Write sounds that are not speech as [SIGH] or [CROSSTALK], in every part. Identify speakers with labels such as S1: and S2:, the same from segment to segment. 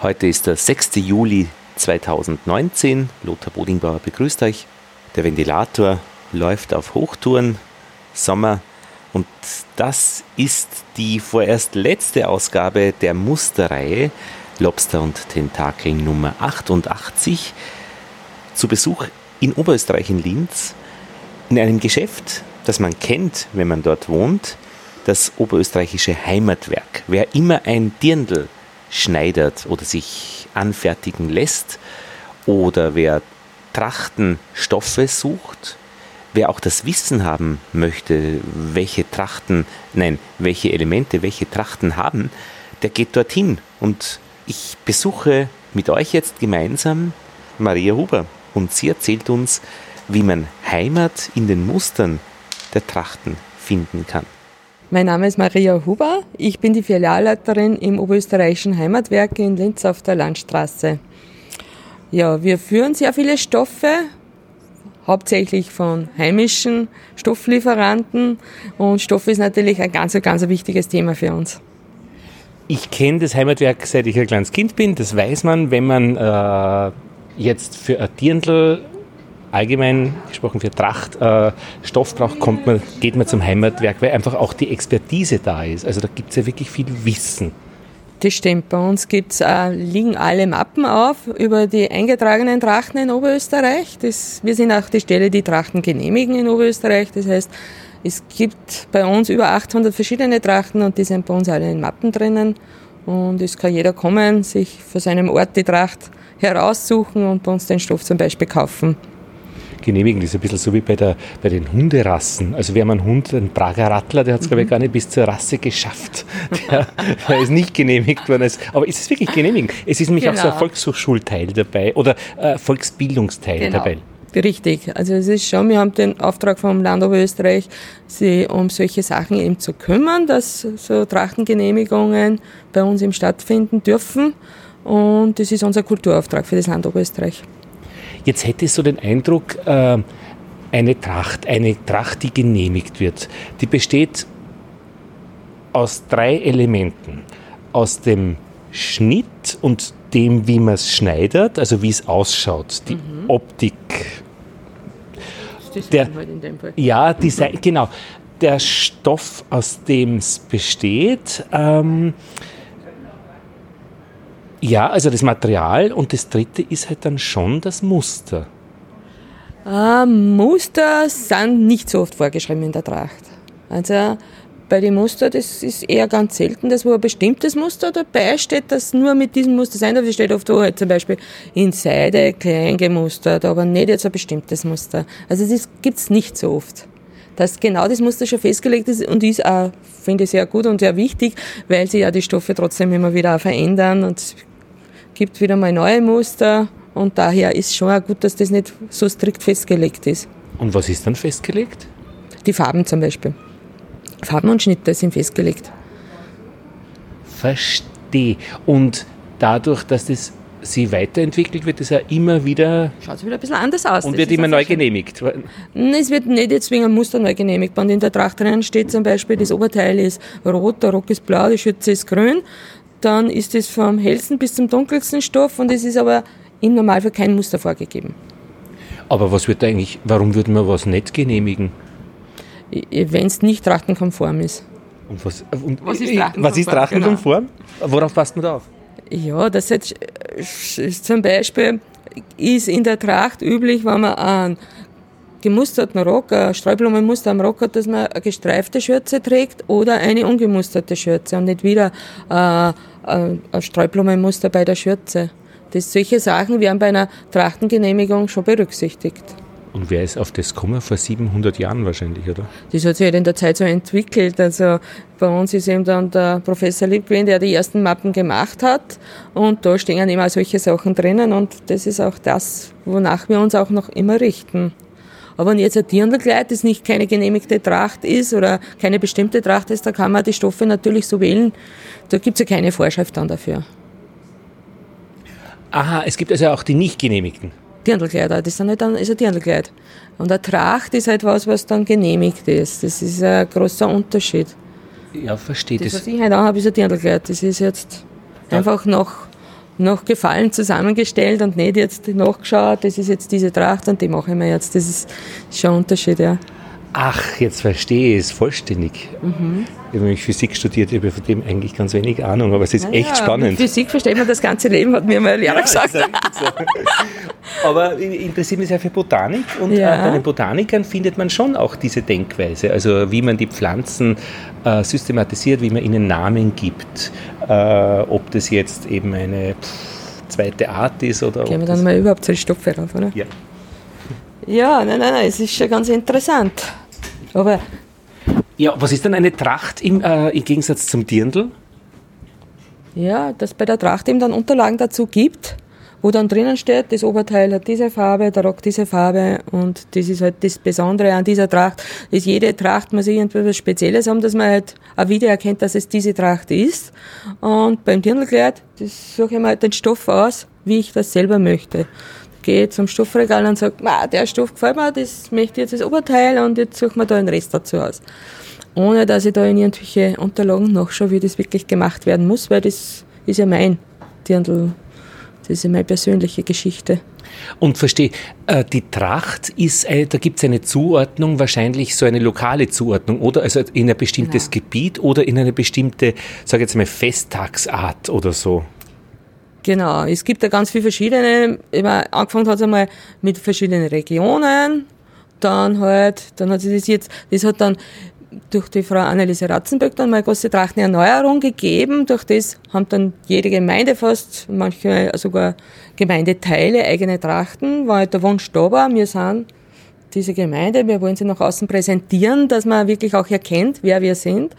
S1: Heute ist der 6. Juli 2019. Lothar Bodingbauer begrüßt euch. Der Ventilator läuft auf Hochtouren, Sommer. Und das ist die vorerst letzte Ausgabe der Musterreihe Lobster und Tentakel Nummer 88. Zu Besuch in Oberösterreich in Linz in einem Geschäft, das man kennt, wenn man dort wohnt, das oberösterreichische Heimatwerk. Wer immer ein Dirndl schneidert oder sich anfertigen lässt oder wer Trachtenstoffe sucht, wer auch das Wissen haben möchte, welche Trachten, nein, welche Elemente, welche Trachten haben, der geht dorthin. Und ich besuche mit euch jetzt gemeinsam Maria Huber und sie erzählt uns, wie man Heimat in den Mustern der Trachten finden kann.
S2: Mein Name ist Maria Huber. Ich bin die Filialleiterin im Oberösterreichischen Heimatwerk in Linz auf der Landstraße. Ja, wir führen sehr viele Stoffe, hauptsächlich von heimischen Stofflieferanten und Stoff ist natürlich ein ganz, ganz wichtiges Thema für uns.
S1: Ich kenne das Heimatwerk seit ich ein kleines Kind bin. Das weiß man, wenn man äh, jetzt für ein Dirndl allgemein gesprochen für Tracht äh, Stoff braucht, kommt man, geht man zum Heimatwerk, weil einfach auch die Expertise da ist. Also da gibt es ja wirklich viel Wissen.
S2: Das stimmt. Bei uns gibt's, äh, liegen alle Mappen auf über die eingetragenen Trachten in Oberösterreich. Das, wir sind auch die Stelle, die Trachten genehmigen in Oberösterreich. Das heißt, es gibt bei uns über 800 verschiedene Trachten und die sind bei uns alle in Mappen drinnen. Und es kann jeder kommen, sich für seinen Ort die Tracht heraussuchen und bei uns den Stoff zum Beispiel kaufen
S1: genehmigen. Das ist ein bisschen so wie bei, der, bei den Hunderassen. Also wir haben einen Hund, einen Prager Rattler, der hat es, mhm. glaube ich, gar nicht bis zur Rasse geschafft. [LAUGHS] Der, der ist nicht genehmigt worden. Aber ist es wirklich genehmigt? Es ist nämlich genau. auch so ein genau. Volkshochschulteil dabei oder äh, Volksbildungsteil genau. dabei.
S2: Richtig. Also es ist schon, wir haben den Auftrag vom Land Oberösterreich, sich um solche Sachen eben zu kümmern, dass so Trachtengenehmigungen bei uns eben stattfinden dürfen. Und das ist unser Kulturauftrag für das Land Oberösterreich.
S1: Jetzt hätte ich so den Eindruck, äh, eine Tracht, eine Tracht, die genehmigt wird, die besteht aus drei Elementen. Aus dem Schnitt und dem, wie man es schneidet, also wie es ausschaut, die mhm. Optik. Das der, halt in dem Fall. Ja, Design, genau. Der Stoff, aus dem es besteht, ähm, ja, also das Material und das dritte ist halt dann schon das Muster.
S2: Äh, Muster sind nicht so oft vorgeschrieben in der Tracht. Also bei den Muster, das ist eher ganz selten, dass wo ein bestimmtes Muster dabei steht, das nur mit diesem Muster sein darf. Das steht oft wo halt zum Beispiel in Seide klein gemustert, aber nicht jetzt ein bestimmtes Muster. Also das gibt's nicht so oft. Dass genau das Muster schon festgelegt ist und ist auch, finde ich, sehr gut und sehr wichtig, weil sich ja die Stoffe trotzdem immer wieder verändern und gibt wieder mal neue Muster und daher ist schon auch gut, dass das nicht so strikt festgelegt ist.
S1: Und was ist dann festgelegt?
S2: Die Farben zum Beispiel. Farben und Schnitte sind festgelegt.
S1: Verstehe. Und dadurch, dass das sie weiterentwickelt, wird es ja immer wieder.
S2: Schaut es wieder ein bisschen anders aus.
S1: Und das wird immer neu genehmigt.
S2: Es wird nicht jetzt wegen einem Muster neu genehmigt. Wenn in der Tracht drinnen steht zum Beispiel, das Oberteil ist rot, der Rock ist blau, die Schürze ist grün, dann ist es vom hellsten bis zum dunkelsten Stoff und es ist aber im Normalfall kein Muster vorgegeben.
S1: Aber was wird eigentlich, warum würde man was nicht genehmigen?
S2: Wenn es nicht trachtenkonform ist.
S1: Und was, und was ist trachtenkonform? Was ist trachtenkonform? Genau. Worauf passt man da auf?
S2: Ja, das jetzt zum Beispiel ist in der Tracht üblich, wenn man einen gemusterten Rock, ein Streublumenmuster am Rock hat, dass man eine gestreifte Schürze trägt oder eine ungemusterte Schürze und nicht wieder äh, ein Streublumenmuster bei der Schürze. Das, solche Sachen werden bei einer Trachtengenehmigung schon berücksichtigt.
S1: Und wer ist auf das gekommen? Vor 700 Jahren wahrscheinlich, oder?
S2: Das hat sich halt in der Zeit so entwickelt. Also bei uns ist eben dann der Professor Liebwin, der die ersten Mappen gemacht hat. Und da stehen immer solche Sachen drinnen. Und das ist auch das, wonach wir uns auch noch immer richten. Aber wenn jetzt ein Dirndlkleid, das nicht keine genehmigte Tracht ist oder keine bestimmte Tracht ist, da kann man die Stoffe natürlich so wählen. Da gibt es ja keine Vorschrift dann dafür.
S1: Aha, es gibt also auch die nicht genehmigten.
S2: Dirndlkleider, das sind halt dann, ist ein Dirndlkleid. Und eine Tracht ist halt was, was dann genehmigt ist. Das ist ein großer Unterschied.
S1: Ja, verstehe
S2: das. Das, was ich halt auch habe, ist ein Dirndlkleid. Das ist jetzt ja. einfach noch nach Gefallen zusammengestellt und nicht jetzt nachgeschaut, das ist jetzt diese Tracht und die mache ich mir jetzt. Das ist schon ein Unterschied, ja.
S1: Ach, jetzt verstehe ich es vollständig. Mhm. Ich habe nämlich Physik studiert, ich habe von dem eigentlich ganz wenig Ahnung, aber es ist naja, echt spannend.
S2: Physik versteht man das ganze Leben, hat mir mal ein Lehrer ja, gesagt. [LAUGHS]
S1: Aber ich interessiere mich sehr für Botanik und ja. Äh, bei den Botanikern findet man schon auch diese Denkweise, also wie man die Pflanzen äh, systematisiert, wie man ihnen Namen gibt, äh, ob das jetzt eben eine pff, zweite Art ist oder.
S2: Gehen wir dann mal überhaupt zu den Stoffe rauf, oder?
S1: Ja.
S2: Ja, nein, nein, nein, es ist schon ganz interessant. Aber.
S1: Ja, was ist denn eine Tracht im, äh, im Gegensatz zum Dirndl?
S2: Ja, dass bei der Tracht eben dann Unterlagen dazu gibt, wo dann drinnen steht, das Oberteil hat diese Farbe, der Rock diese Farbe und das ist halt das Besondere an dieser Tracht, dass jede Tracht muss irgendwas Spezielles haben, dass man halt auch wieder erkennt, dass es diese Tracht ist. Und beim Dirndlkleid, das suche ich mir halt den Stoff aus, wie ich das selber möchte gehe zum Stoffregal und sage, der Stoff gefällt mir, das möchte ich jetzt als Oberteil und jetzt suche mir da einen Rest dazu aus. Ohne dass ich da in irgendwelche Unterlagen nachschaue, wie das wirklich gemacht werden muss, weil das ist ja mein Dirndl, das ist meine persönliche Geschichte.
S1: Und verstehe, äh, die Tracht ist, da gibt es eine Zuordnung, wahrscheinlich so eine lokale Zuordnung, oder? Also in ein bestimmtes ja. Gebiet oder in eine bestimmte, sage jetzt mal, Festtagsart oder so.
S2: Genau, es gibt da ganz viele verschiedene, immer, angefangen hat es einmal mit verschiedenen Regionen, dann halt, dann hat sich das jetzt, das hat dann durch die Frau Anneliese Ratzenböck dann mal große Trachtenerneuerung gegeben. Durch das haben dann jede Gemeinde fast, manche sogar Gemeindeteile eigene Trachten, weil halt der Wunsch da war, wir sind diese Gemeinde, wir wollen sie nach außen präsentieren, dass man wirklich auch erkennt, wer wir sind.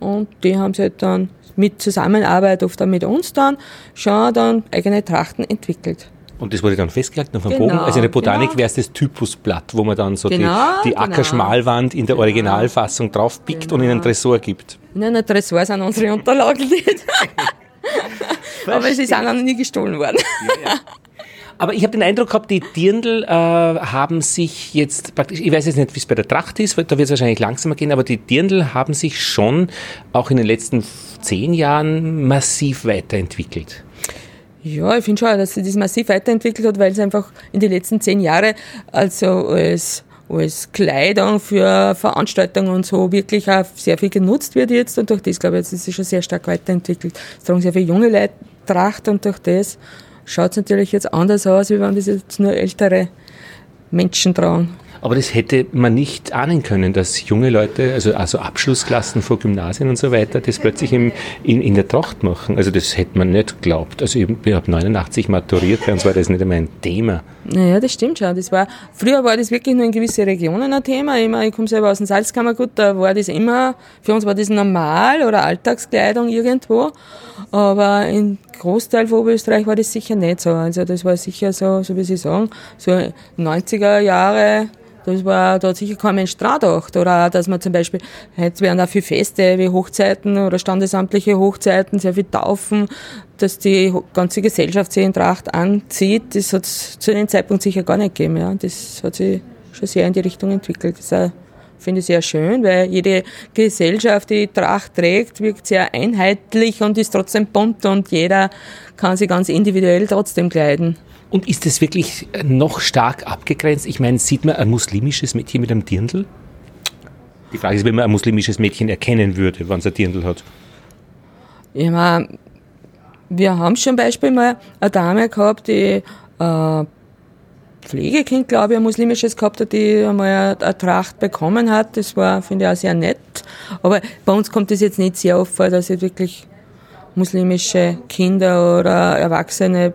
S2: Und die haben sie halt dann mit Zusammenarbeit oft auch mit uns dann schon dann eigene Trachten entwickelt.
S1: Und das wurde dann festgelegt auf dem genau, Bogen. Also in der Botanik genau. wäre es das Typusblatt, wo man dann so genau, die, die genau. Ackerschmalwand in der genau. Originalfassung draufpickt und in einen genau. Tresor gibt.
S2: In einem Tresor sind unsere Unterlagen nicht. [LAUGHS] Aber sie sind auch noch nie gestohlen worden. Ja, ja.
S1: Aber ich habe den Eindruck gehabt, die Dirndl äh, haben sich jetzt praktisch, ich weiß jetzt nicht, wie es bei der Tracht ist, da wird es wahrscheinlich langsamer gehen, aber die Dirndl haben sich schon auch in den letzten zehn Jahren massiv weiterentwickelt.
S2: Ja, ich finde schon, dass sie das massiv weiterentwickelt hat, weil es einfach in den letzten zehn Jahren also als, als Kleidung für Veranstaltungen und so wirklich auch sehr viel genutzt wird jetzt und durch das, glaube ich, ist sie schon sehr stark weiterentwickelt. Es tragen sehr viele junge Leute Tracht und durch das schaut es natürlich jetzt anders aus, wie wenn das jetzt nur ältere Menschen tragen.
S1: Aber das hätte man nicht ahnen können, dass junge Leute, also, also Abschlussklassen vor Gymnasien und so weiter, das plötzlich im, in, in der Tracht machen. Also das hätte man nicht geglaubt. Also ich, ich habe 89 maturiert, bei uns war das nicht einmal ein Thema.
S2: Naja, das stimmt schon. Das war, früher war das wirklich nur in gewisse Regionen ein Thema. Ich, meine, ich komme selber aus dem Salzkammergut, da war das immer, für uns war das normal oder Alltagskleidung irgendwo. Aber im Großteil von Oberösterreich war das sicher nicht so. Also das war sicher so, so wie Sie sagen, so 90er Jahre, das war, da hat sicher kein Mensch dran gedacht. Oder auch, dass man zum Beispiel, jetzt werden auch viele Feste wie Hochzeiten oder standesamtliche Hochzeiten, sehr viel Taufen, dass die ganze Gesellschaft sich in Tracht anzieht. Das hat es zu dem Zeitpunkt sicher gar nicht gegeben. Ja. Das hat sich schon sehr in die Richtung entwickelt. Das finde ich sehr schön, weil jede Gesellschaft, die Tracht trägt, wirkt sehr einheitlich und ist trotzdem bunt und jeder kann sich ganz individuell trotzdem kleiden.
S1: Und ist das wirklich noch stark abgegrenzt? Ich meine, sieht man ein muslimisches Mädchen mit einem Dirndl? Die Frage ist, wenn man ein muslimisches Mädchen erkennen würde, wenn es ein Dirndl hat.
S2: Ich meine, wir haben schon Beispiel mal eine Dame gehabt, die äh, Pflegekind, glaube ich, ein muslimisches gehabt hat, die einmal eine Tracht bekommen hat. Das war, finde ich, auch sehr nett. Aber bei uns kommt es jetzt nicht sehr oft vor, dass jetzt wirklich muslimische Kinder oder Erwachsene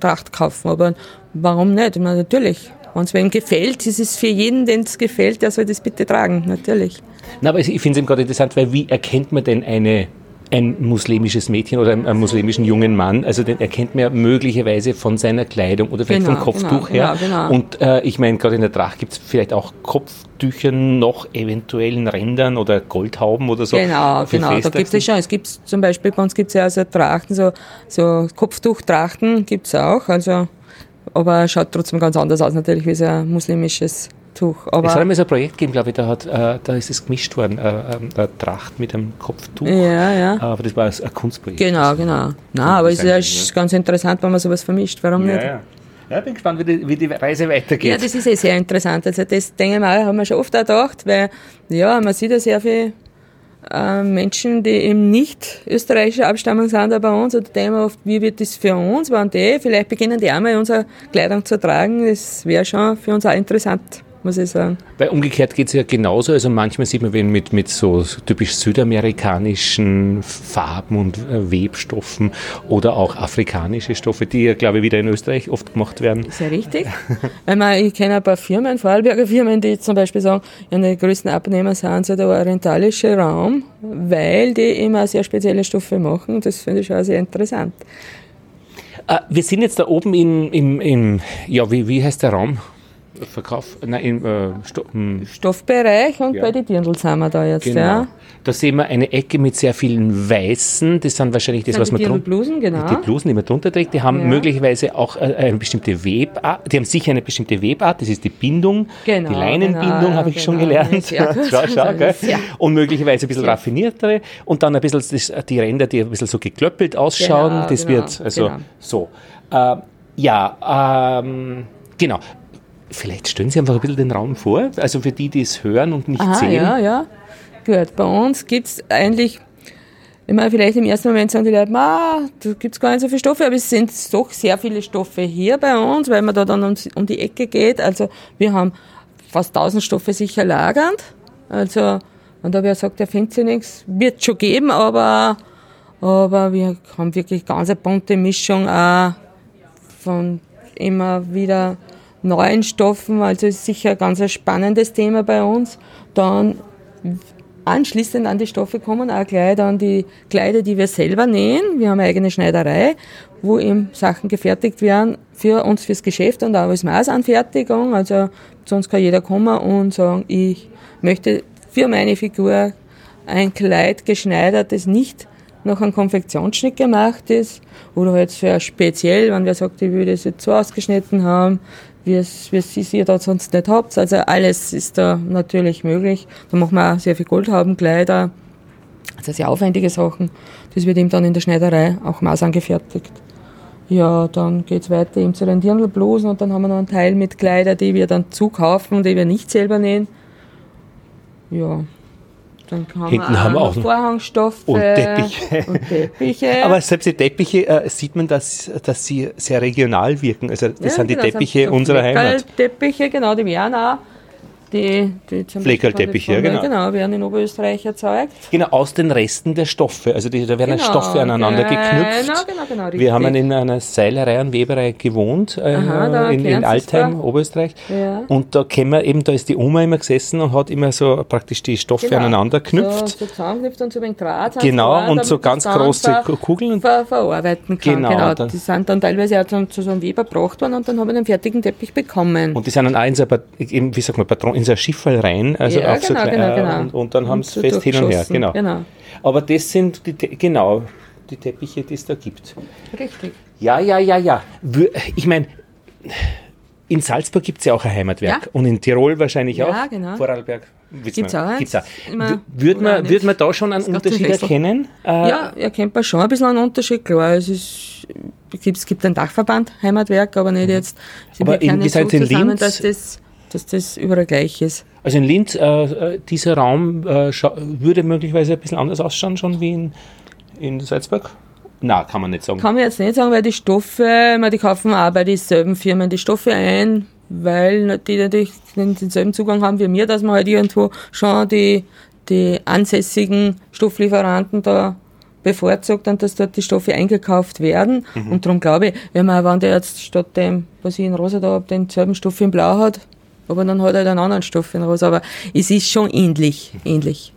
S2: Tracht kaufen. Aber warum nicht? Ich meine, natürlich. Wenn es wem gefällt, ist es für jeden, den es gefällt, der soll das bitte tragen, natürlich.
S1: Na, aber ich finde es eben gerade interessant, weil wie erkennt man denn eine ein muslimisches Mädchen oder einen, muslimischen jungen Mann, also den erkennt man ja möglicherweise von seiner Kleidung oder vielleicht genau, vom Kopftuch genau, her. Genau, genau. Und äh, ich meine, gerade in der Tracht gibt es vielleicht auch Kopftücher noch eventuellen Rändern oder Goldhauben oder so.
S2: Genau, genau, Feste. da gibt es schon. Es gibt zum Beispiel, bei uns gibt es ja also Trachten, so, so Kopftuchtrachten gibt es auch, also aber schaut trotzdem ganz anders aus natürlich, wie so ein muslimisches Kopftuch.
S1: Aber es hat einmal so ein Projekt gegeben, glaube ich, da, hat, äh, da ist es gemischt worden, äh, ähm, eine Tracht mit einem Kopftuch.
S2: Ja, ja.
S1: Aber das war ein Kunstprojekt.
S2: Genau, genau. Nein, aber es ist ja ganz interessant, wenn man sowas vermischt. Warum
S1: ja,
S2: nicht?
S1: Ja. Ja, bin gespannt, wie die, wie die Reise weitergeht.
S2: Ja, das ist eh sehr interessant. Also das denke ich mal, haben wir schon oft auch gedacht, weil ja, man sieht ja sehr viele äh, Menschen, die eben nicht österreichische Abstammung sind, da bei uns, und da denken wir oft, wie wird das für uns, wenn die, vielleicht beginnen die auch mal unsere Kleidung zu tragen, das wäre schon für uns auch interessant muss ich sagen.
S1: Weil umgekehrt geht es ja genauso. Also manchmal sieht man, wenn mit, mit so typisch südamerikanischen Farben und äh, Webstoffen oder auch afrikanische Stoffe, die ja, glaube ich, wieder in Österreich oft gemacht werden.
S2: Sehr richtig. [LAUGHS] Weil man, ich kenne ein paar Firmen, Vorarlberger Firmen, die zum Beispiel sagen, ja, die größten Abnehmer sind so der orientalische Raum, weil die immer sehr spezielle Stoffe machen. Das finde ich auch sehr interessant.
S1: Uh, wir sind jetzt da oben in, im, im ja, wie, wie heißt der Raum? Verkauf, nein, im äh, Sto hm.
S2: Stoffbereich und ja. bei den Dirndl sind wir da jetzt. Genau. Ja.
S1: Da sehen wir eine Ecke mit sehr vielen Weißen. Das sind wahrscheinlich das, das was man
S2: drunter. Genau.
S1: Die Blusen, die man drunter trägt, die haben ja. möglicherweise auch äh, eine bestimmte Webart. Die haben sicher eine bestimmte Webart. Das ist die Bindung. Genau, die Leinenbindung genau, habe ich genau. schon gelernt. [LAUGHS] schau, schau, gell? Und möglicherweise ein bisschen ja. raffiniertere. Und dann ein bisschen das, die Ränder, die ein bisschen so geklöppelt ausschauen. Genau, das wird genau, also genau. so. Äh, ja, ähm, genau. Vielleicht stellen Sie einfach ein bisschen den Raum vor, also für die, die es hören und nicht
S2: Aha,
S1: sehen.
S2: Ja, ja, gut. Bei uns gibt es eigentlich, immer vielleicht im ersten Moment sagen die Leute, da gibt es gar nicht so viele Stoffe, aber es sind doch sehr viele Stoffe hier bei uns, weil man da dann um, um die Ecke geht. Also wir haben fast 1000 Stoffe sicher lagernd. Also, und da wer sagt, der findet sich nichts, wird schon geben, aber, aber wir haben wirklich ganz eine bunte Mischung auch von immer wieder neuen Stoffen, also ist sicher ein ganz spannendes Thema bei uns. Dann anschließend an die Stoffe kommen auch gleich dann die Kleider, die wir selber nähen. Wir haben eine eigene Schneiderei, wo eben Sachen gefertigt werden für uns fürs Geschäft und auch als Maßanfertigung. Also uns kann jeder kommen und sagen, ich möchte für meine Figur ein Kleid geschneidert, das nicht nach einem Konfektionsschnitt gemacht ist oder halt für speziell, wenn wer sagt, ich würde es jetzt so ausgeschnitten haben, wie es, wie es ihr da sonst nicht habt. Also alles ist da natürlich möglich. Da machen wir auch sehr viel Goldhaubenkleider, also sehr aufwendige Sachen. Das wird eben dann in der Schneiderei auch maßangefertigt. Ja, dann geht's weiter eben zu den Dirndlblusen und dann haben wir noch einen Teil mit Kleider, die wir dann zukaufen, die wir nicht selber nähen. Ja, dann haben
S1: Hinten
S2: wir
S1: haben wir auch
S2: Vorhangstoffe
S1: und Teppiche. [LAUGHS]
S2: und Teppiche.
S1: Aber selbst die Teppiche äh, sieht man, dass, dass sie sehr regional wirken. Also das ja, sind die genau, Teppiche sind so unserer Heimat.
S2: Teppiche, genau, die werden auch die, die
S1: Fleckerlteppiche, ja, genau.
S2: Genau, werden in Oberösterreich erzeugt.
S1: Genau, aus den Resten der Stoffe. Also die, da werden genau, Stoffe aneinander genau, geknüpft. Genau, genau, richtig. Wir haben in einer Seilerei und Weberei gewohnt, äh, Aha, in, in Altheim, Oberösterreich. Ja. Und da kennen wir eben, da ist die Oma immer gesessen und hat immer so praktisch die Stoffe genau. aneinander geknüpft.
S2: So, so zusammengeknüpft und so ein Draht.
S1: Genau, und so ganz große Kugeln.
S2: Ver verarbeiten kann. Genau, genau. Die sind dann teilweise auch zu, zu so einem Weber gebracht worden und dann haben wir einen fertigen Teppich bekommen.
S1: Und die sind dann in so, eben, wie sagt man, Patron, in so ein Schifffall rein, also
S2: ja, genau, so genau, genau.
S1: Und, und, dann haben sie fest hin und her. Genau. genau. Aber das sind die, genau die Teppiche, die es da gibt.
S2: Richtig.
S1: Ja, ja, ja, ja. Ich meine, in Salzburg gibt es ja auch ein Heimatwerk ja. und in Tirol wahrscheinlich
S2: ja,
S1: auch.
S2: Genau.
S1: Vorarlberg.
S2: Gibt es auch.
S1: Gibt's auch. Würde man, würd man da schon einen Unterschied erkennen?
S2: Äh, ja, erkennt man schon ein bisschen einen Unterschied, klar. Es, ist, es gibt einen Dachverband Heimatwerk, aber nicht mhm. jetzt.
S1: Aber in, wie so in Linz?
S2: Dass das dass das überall gleich ist.
S1: Also in Linz, äh, äh dieser Raum äh, würde möglicherweise ein bisschen anders ausschauen schon wie in, in Salzburg? Na, kann man nicht sagen.
S2: Kann man jetzt nicht sagen, weil die Stoffe, die kaufen auch bei dieselben Firmen die Stoffe ein, weil die natürlich denselben Zugang haben wie mir, dass man halt irgendwo schon die, die ansässigen Stofflieferanten da bevorzugt und dass dort die Stoffe eingekauft werden. Mhm. Und darum glaube ich, wenn man, wenn der jetzt statt dem, was ich in Rosa da habe, denselben Stoff in Blau hat, aber dann hat er halt einen anderen Stoff in Rosa. Aber es ist schon ähnlich. ähnlich.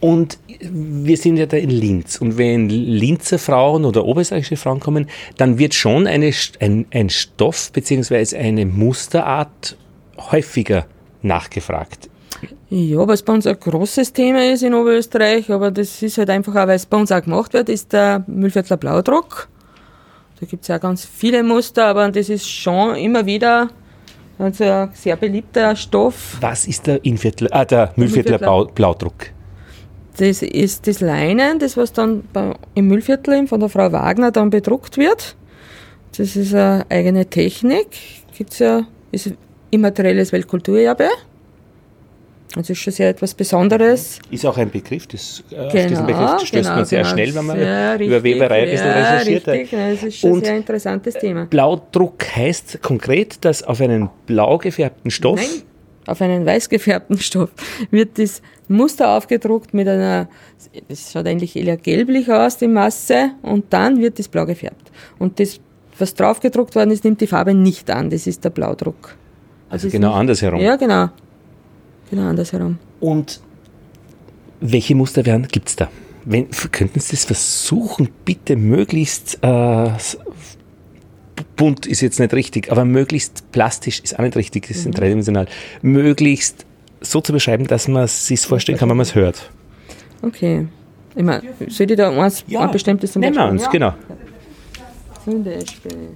S1: Und wir sind ja da in Linz. Und wenn Linzer Frauen oder oberösterreichische Frauen kommen, dann wird schon eine, ein, ein Stoff bzw. eine Musterart häufiger nachgefragt.
S2: Ja, was bei uns ein großes Thema ist in Oberösterreich, aber das ist halt einfach auch, weil es bei uns auch gemacht wird, ist der Müllviertler Blaudruck. Da gibt es ja ganz viele Muster, aber das ist schon immer wieder Also ein sehr beliebter Stoff.
S1: Was ist der, Inviertler, ah, der Mühlviertler Bau, Blaudruck?
S2: Das ist das Leinen, das was dann im Müllviertel von der Frau Wagner dann bedruckt wird. Das ist eine eigene Technik. Gibt's ja, ist immaterielles Weltkulturerbe. Also ist schon sehr etwas Besonderes.
S1: Ist auch ein Begriff, das,
S2: äh, genau, auf diesen Begriff
S1: stößt genau, man sehr genau. schnell, wenn man ja, über Weberei ein bisschen
S2: ja,
S1: recherchiert.
S2: Richtig, ja, das ist schon ein sehr interessantes Thema.
S1: Blaudruck heißt konkret, dass auf einen blau gefärbten Stoff Nein
S2: auf einen weiß gefärbten Stoff wird das Muster aufgedruckt mit einer, es schaut eigentlich eher gelblich aus, die Masse, und dann wird das blau gefärbt. Und das, was drauf gedruckt worden ist, nimmt die Farbe nicht an, das ist der Blaudruck.
S1: Also, also genau nicht, andersherum.
S2: Ja, genau. Genau andersherum.
S1: Und welche Muster werden, gibt es da? Wenn, könnten Sie das versuchen, bitte möglichst äh, bunt ist jetzt nicht richtig, aber möglichst plastisch ist auch nicht richtig, das ist mhm. dreidimensional. Möglichst so zu beschreiben, dass man es sich vorstellen kann, wenn man es hört.
S2: Okay. Ich meine, soll ich da eins, ja. ein bestimmtes
S1: zum Nehmen wir uns, ja. genau.
S2: Zum Beispiel.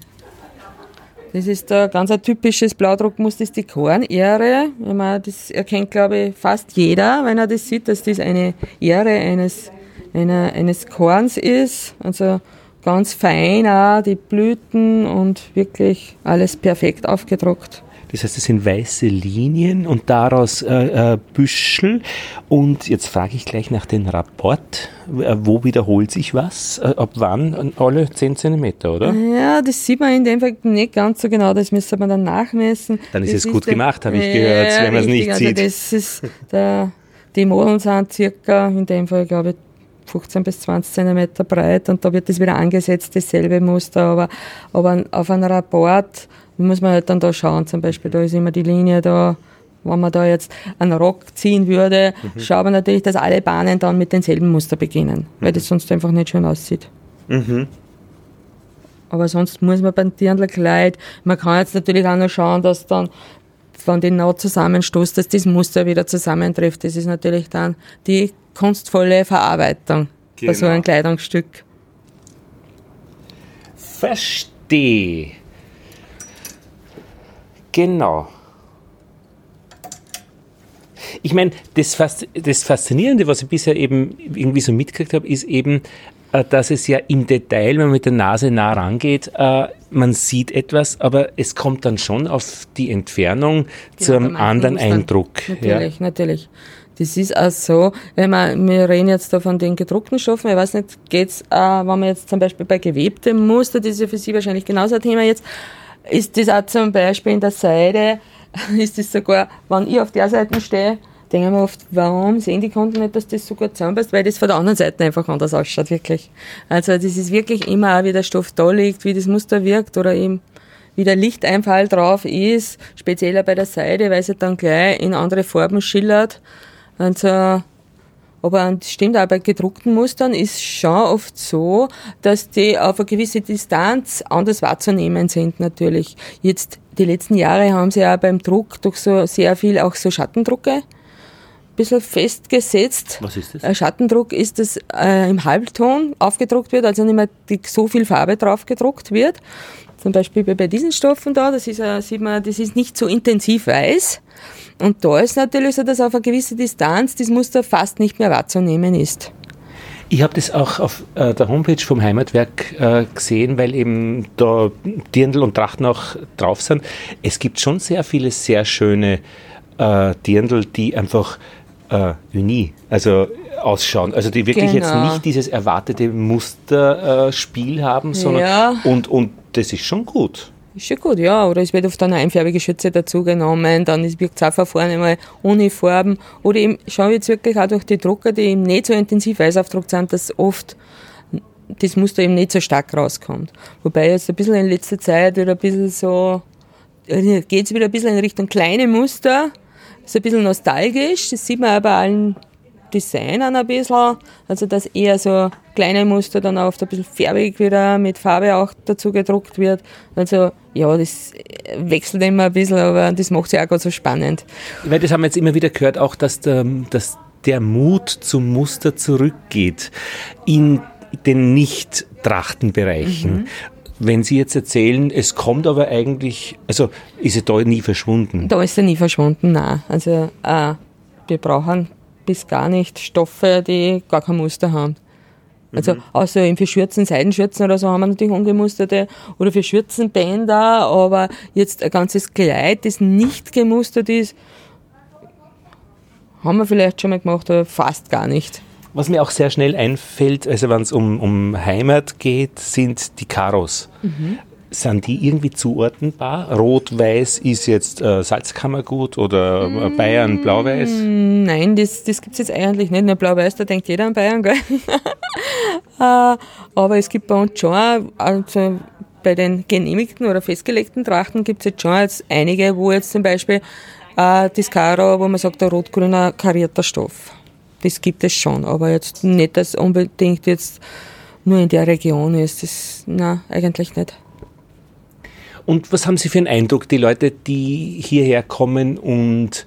S2: Das ist ein ganz ein typisches Blaudruckmuster, das ist die Kornähre. Das erkennt, glaube ich, fast jeder, wenn er das sieht, dass das eine Ähre eines, einer, eines Korns ist. Also ganz fein auch, die Blüten und wirklich alles perfekt aufgedruckt.
S1: Das heißt, es sind weiße Linien und daraus äh, äh, Büschel. Und jetzt frage ich gleich nach dem Rapport. Äh, wo wiederholt sich was? Äh, ab wann? Alle 10 cm, oder?
S2: Ja, das sieht man in dem Fall nicht ganz so genau. Das müsste man dann nachmessen.
S1: Dann ist das es ist gut der, gemacht, habe ich gehört, wenn man es nicht also sieht.
S2: Das ist der, die Modeln sind circa, in dem Fall glaube ich 15 bis 20 cm breit und da wird das wieder angesetzt, dasselbe Muster, aber, aber auf einem Rapport muss man halt dann da schauen, zum Beispiel, da ist immer die Linie da, wenn man da jetzt einen Rock ziehen würde, mhm. schaut man natürlich, dass alle Bahnen dann mit demselben Muster beginnen, mhm. weil das sonst einfach nicht schön aussieht. Mhm. Aber sonst muss man beim Dirndlkleid, man kann jetzt natürlich auch noch schauen, dass dann wenn die Naht zusammenstoßt, dass das Muster wieder zusammentrifft. Das ist natürlich dann die kunstvolle Verarbeitung genau. bei so einem genau. Kleidungsstück.
S1: Verstehe. Genau. Ich meine, das, das, Faszinierende, was ich bisher eben irgendwie so mitgekriegt habe, ist eben, äh, dass es ja im Detail, wenn man mit der Nase nah rangeht, äh, man sieht etwas, aber es kommt dann schon auf die Entfernung genau, zu einem anderen Eindruck.
S2: Natürlich, ja. natürlich. Das ist auch so, wenn man, wir reden jetzt da von den gedruckten Stoffen, ich weiß nicht, geht's, äh, wenn man jetzt zum Beispiel bei gewebtem Muster, das ist ja für Sie wahrscheinlich genauso ein Thema jetzt, ist das auch zum Beispiel in der Seite, [LAUGHS] ist das sogar, wenn ich auf der Seite stehe, denke ich mir oft, warum sehen die Kunden nicht, dass das so gut zusammenpasst, weil das von der anderen Seite einfach anders ausschaut, wirklich. Also das ist wirklich immer auch, wie der Stoff da liegt, wie das Muster wirkt oder eben wie der Lichteinfall drauf ist, spezieller bei der Seite, weil sie dann gleich in andere Farben schillert. Also, aber das stimmt auch bei gedruckten Mustern ist schon oft so, dass die auf eine gewisse Distanz anders wahrzunehmen sind natürlich. Jetzt die letzten Jahre haben sie ja beim Druck durch so sehr viel auch so Schattendrucke ein bisschen festgesetzt.
S1: Was ist das?
S2: Ein Schattendruck ist, dass äh, im Halbton aufgedruckt wird, also nicht mehr die, so viel Farbe drauf gedruckt wird. Zum Beispiel bei diesen Stoffen da, das ist, äh, sieht man, das ist nicht so intensiv weiß, und da ist natürlich so, dass auf eine gewisse Distanz das Muster fast nicht mehr wahrzunehmen ist.
S1: Ich habe das auch auf äh, der Homepage vom Heimatwerk äh, gesehen, weil eben da Dirndl und Trachten auch drauf sind. Es gibt schon sehr viele sehr schöne äh, Dirndl, die einfach äh, uni, also ausschauen. Also die wirklich genau. jetzt nicht dieses erwartete Musterspiel haben, sondern ja. und, und das ist schon gut.
S2: Ist schon gut, ja. Oder es wird oft eine einfärbige Schütze dazugenommen, dann wirkt es auch vorne mal ohne Farben. Oder eben schaue jetzt wirklich auch durch die Drucker, die eben nicht so intensiv weißaufdruckt sind, dass oft das Muster eben nicht so stark rauskommt. Wobei jetzt ein bisschen in letzter Zeit wieder ein bisschen so, geht es wieder ein bisschen in Richtung kleine Muster. ist ein bisschen nostalgisch, das sieht man aber allen Designern ein bisschen. Also, dass eher so kleine Muster dann oft ein bisschen färbig wieder mit Farbe auch dazu gedruckt wird. Also, ja, das wechselt immer ein bisschen, aber das macht es auch gerade so spannend.
S1: Weil das haben wir jetzt immer wieder gehört, auch, dass der, dass der Mut zum Muster zurückgeht in den Nicht-Trachtenbereichen. Mhm wenn Sie jetzt erzählen, es kommt aber eigentlich, also ist er da nie verschwunden?
S2: Da ist er nie verschwunden, nein. Also äh, wir brauchen bis gar nicht Stoffe, die gar kein Muster haben. Also mhm. außer eben für Schürzen, Seidenschürzen oder so haben wir natürlich ungemusterte oder für Schürzenbänder, aber jetzt ein ganzes Kleid, das nicht gemustert ist, haben wir vielleicht schon mal gemacht, aber fast gar nicht.
S1: Was mir auch sehr schnell einfällt, also wenn es um, um Heimat geht, sind die Karos. Mhm. Sind die irgendwie zuordnenbar? Rot-Weiß ist jetzt äh, Salzkammergut oder äh, Bayern Blau-Weiß?
S2: Mm, nein, das, das gibt es jetzt eigentlich nicht. Nur Blau-Weiß, da denkt jeder an Bayern, gell? [LAUGHS] äh, aber es gibt bei uns schon, also bei den genehmigten oder festgelegten Trachten gibt es jetzt schon jetzt einige, wo jetzt zum Beispiel äh, das Karo, wo man sagt, der rot-grüner karierter Stoff. Das gibt es schon, aber jetzt nicht, dass unbedingt jetzt nur in der Region ist. Das, na, eigentlich nicht.
S1: Und was haben Sie für einen Eindruck, die Leute, die hierher kommen und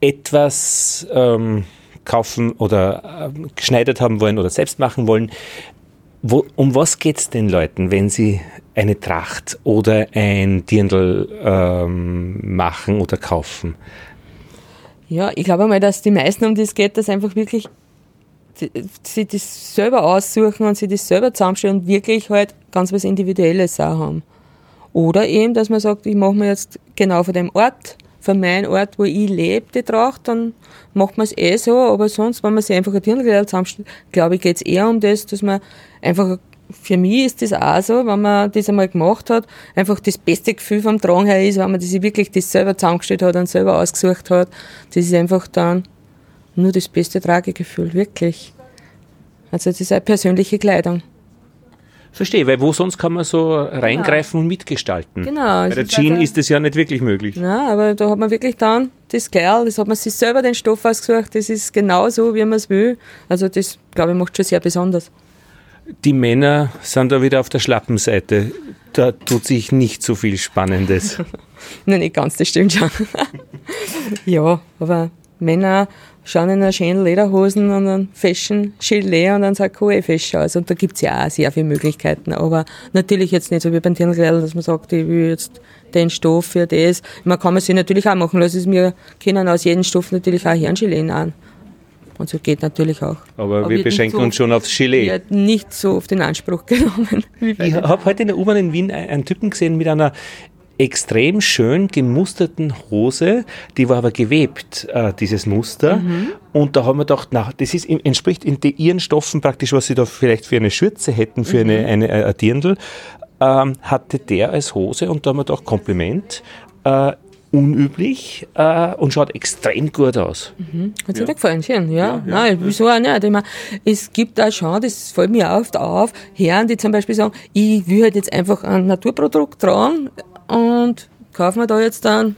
S1: etwas ähm, kaufen oder äh, geschneidert haben wollen oder selbst machen wollen, wo, um was geht es den Leuten, wenn sie eine Tracht oder ein Dirndl ähm, machen oder kaufen?
S2: Ja, ich glaube mal, dass die meisten um das geht, dass einfach wirklich sie das selber aussuchen und sie das selber zusammenstellen und wirklich halt ganz was Individuelles auch haben. Oder eben, dass man sagt, ich mache mir jetzt genau von dem Ort, von meinem Ort, wo ich lebe, die Tracht, dann macht man es eh so, aber sonst, wenn man sich einfach ein Dirndl zusammenstellt, glaube ich, geht es eher um das, dass man einfach für mich ist das auch so, wenn man das einmal gemacht hat, einfach das beste Gefühl vom Tragen her ist, wenn man sich wirklich das selber zusammengestellt hat und selber ausgesucht hat. Das ist einfach dann nur das beste Tragegefühl, wirklich. Also das ist eine persönliche Kleidung.
S1: Verstehe, weil wo sonst kann man so reingreifen genau. und mitgestalten?
S2: Genau.
S1: Bei der Jean also, ist das ja nicht wirklich möglich.
S2: Ja, aber da hat man wirklich dann das Kerl, das hat man sich selber den Stoff ausgesucht, das ist genau so, wie man es will. Also das, glaube ich, macht schon sehr besonders.
S1: Die Männer sind da wieder auf der Schlappenseite. Da tut sich nicht so viel Spannendes. [LAUGHS]
S2: Nein, nicht ganz, das stimmt schon. [LAUGHS] ja, aber Männer schauen in einer schönen Lederhosen und einem Fashion Gilet und dann sagt eh aus. Und da gibt's ja auch sehr viele Möglichkeiten. Aber natürlich jetzt nicht so wie beim Dirndl, dass man sagt, ich will jetzt den Stoff für das. Man kann man sich natürlich auch machen lassen. Wir können aus jedem Stoff natürlich auch Herrengilet an. Und so geht natürlich auch.
S1: Aber, Aber wir beschränken so, uns schon aufs Gilet.
S2: Wird nicht so auf den Anspruch genommen. [LAUGHS]
S1: ich habe heute in der U-Bahn in Wien einen Typen gesehen mit einer extrem schön gemusterten Hose, die war aber gewebt, äh, dieses Muster. Mhm. Und da haben wir gedacht, na, das ist, entspricht in ihren Stoffen praktisch, was sie da vielleicht für eine Schürze hätten, für mhm. eine, eine, eine Dirndl, ähm, hatte der als Hose und da haben wir gedacht, Kompliment. Äh, unüblich äh, und schaut extrem gut aus.
S2: Mhm. Hat sich ja. gefallen, schön, ja. ja, Nein, wieso auch nicht? Ich meine, es gibt auch schon, das fällt mir oft auf, Herren, die zum Beispiel sagen, ich will halt jetzt einfach ein Naturprodukt tragen, und kaufen wir da jetzt dann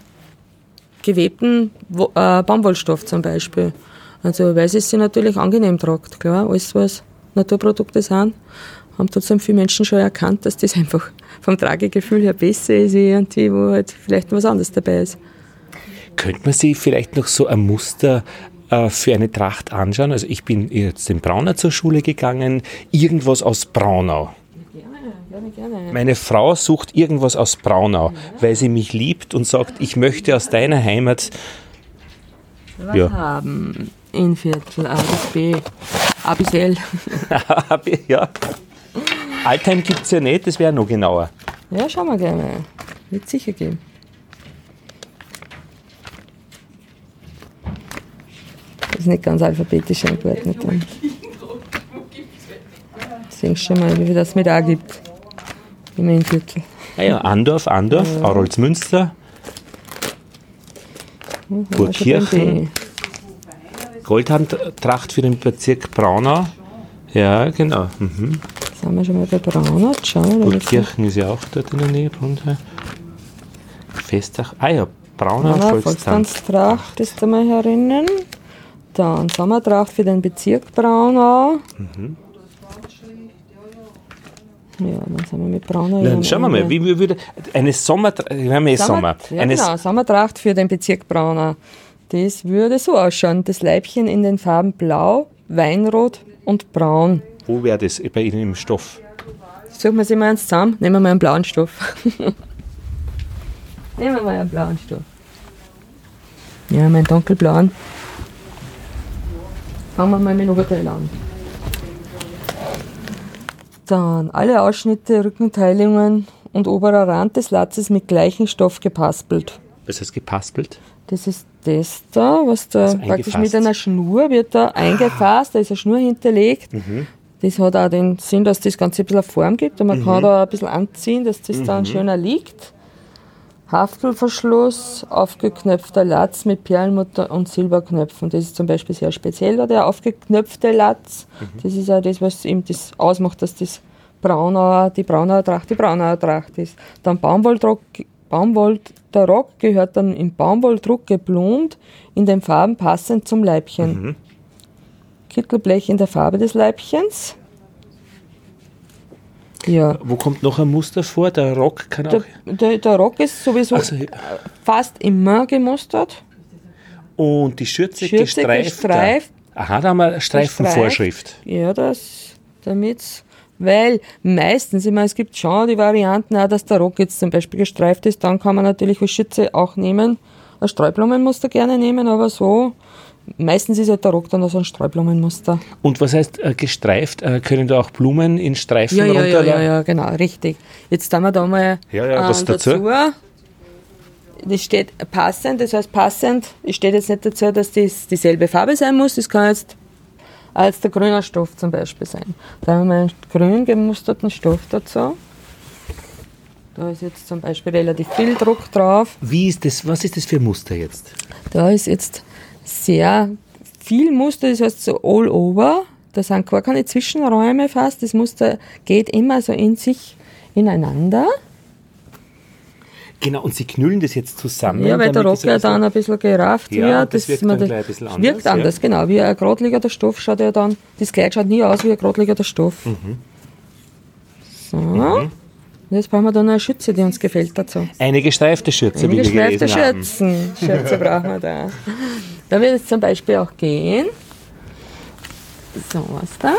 S2: gewebten äh, Baumwollstoff zum Beispiel. Also weil es sich natürlich angenehm tragt, klar, alles was Naturprodukte sind, haben trotzdem viele Menschen schon erkannt, dass das einfach vom Tragegefühl her besser ist, irgendwie, wo halt vielleicht was anderes dabei ist.
S1: Könnte man sich vielleicht noch so ein Muster äh, für eine Tracht anschauen? Also ich bin jetzt in Braunau zur Schule gegangen, irgendwas aus Braunau. Gerne, gerne. Meine Frau sucht irgendwas aus Braunau, weil sie mich liebt und sagt, ich möchte aus deiner Heimat
S2: was ja. haben. In Viertel, A bis B, A bis L.
S1: ja. Altheim gibt es ja nicht, das wäre noch genauer.
S2: Ja, schauen wir gerne. Wird sicher gehen. Das ist nicht ganz alphabetisch eingeordnet. [LAUGHS] Deswegen schon mal, wie viel das mit A gibt. Gemeindeviertel.
S1: Ah ja, Andorf, Andorf, ja. Aurolsmünster, Burgkirchen, Goldhandtracht für den Bezirk Braunau. Ja, genau. Mhm.
S2: Sind wir schon mal bei Braunau? Schauen
S1: Burgkirchen ist ja auch dort in der Nähe. Festach. Ah ja, Braunau, Braunau
S2: Volkstanztracht ist da mal herinnen. Dann Sommertracht für den Bezirk Braunau. Mhm. Ja, dann sind wir mit brauner
S1: Dann schauen wir mal, wie würde eine Sommertracht, wir haben eh Sommer.
S2: Sommer ja, genau, Sommertracht für den Bezirk Braunau. Das würde so ausschauen. Das Leibchen in den Farben Blau, Weinrot und Braun.
S1: Wo wäre das bei Ihnen im Stoff?
S2: suchen wir sie mal eins zusammen. Nehmen wir mal einen blauen Stoff. [LAUGHS] Nehmen wir mal einen blauen Stoff. Ja, meinen dunkelblauen. Fangen wir mal mit dem Oberteil an. Dann alle Ausschnitte, Rückenteilungen und oberer Rand des Latzes mit gleichem Stoff gepaspelt.
S1: Was heißt gepaspelt?
S2: Das ist das da, was da
S1: Also
S2: praktisch mit einer Schnur wird da eingefasst, da ist eine Schnur hinterlegt. Das hat auch den Sinn, dass das Ganze ein bisschen Form gibt und man kann da ein bisschen anziehen, dass das dann schöner liegt. Haftelverschluss, aufgeknöpfter Latz mit Perlmutter und Silberknöpfen. Das ist zum Beispiel sehr speziell, der aufgeknöpfte Latz. Das ist ja das, was eben das ausmacht, dass das Braunauer, die Braunauer Tracht die Braunauer Tracht ist. Dann Baumwolldruck, Baumwoll, der Rock gehört dann im Baumwolldruck geblumt, in den Farben passend zum Leibchen. Kittelblech in der Farbe des Leibchens. Ja.
S1: Wo kommt noch ein Muster vor? Der Rock kann auch.
S2: Der, der, der Rock ist sowieso
S1: Also,
S2: fast immer gemustert.
S1: und die Schürze,
S2: Schürze
S1: gestreift.
S2: gestreift.
S1: Aha, da haben wir eine Streifenvorschrift.
S2: Ja, das, damit, weil meistens, ich meine, es gibt schon die Varianten, auch, dass der Rock jetzt zum Beispiel gestreift ist, dann kann man natürlich als Schütze auch nehmen. Ein Streublumenmuster gerne nehmen, aber so, meistens ist halt der Rock dann so ein Streublumenmuster.
S1: Und was heißt äh, gestreift? Äh, können da auch Blumen in Streifen
S2: Ja, ja, ja,
S1: runterladen?
S2: ja, ja, genau, richtig. Jetzt haben wir da mal
S1: Ja, ja, was
S2: ähm,
S1: dazu?
S2: Das steht passend, das heißt passend, es steht jetzt nicht dazu, dass das dieselbe Farbe sein muss, das kann jetzt als der grüne Stoff zum Beispiel sein. Da haben wir einen grün gemusterten Stoff dazu. Da ist jetzt zum Beispiel relativ viel Druck drauf.
S1: Wie ist das, was ist das für ein Muster jetzt?
S2: Da ist jetzt sehr viel Muster, das heißt so all over. Da sind gar keine Zwischenräume fast. Das Muster geht immer so in sich ineinander.
S1: Genau, und Sie knüllen das jetzt zusammen.
S2: Ja, weil der Rock
S1: das
S2: ja dann ein bisschen gerafft
S1: Ja,
S2: wird.
S1: das wirkt
S2: man
S1: dann
S2: da-
S1: gleich ein bisschen
S2: das
S1: anders,
S2: Wirkt anders, genau. Wie ein geradliniger Stoff schaut ja dann, das Kleid schaut nie aus wie ein geradliniger Stoff.
S1: Mhm.
S2: So. Und Jetzt brauchen wir dann noch eine Schütze, die uns gefällt dazu.
S1: Eine gestreifte Schürze,
S2: Eine
S1: wie wir
S2: gestreifte
S1: gelesen haben.
S2: Schürzen. Schürze brauchen wir da. Da wird es zum Beispiel auch gehen. So, was da?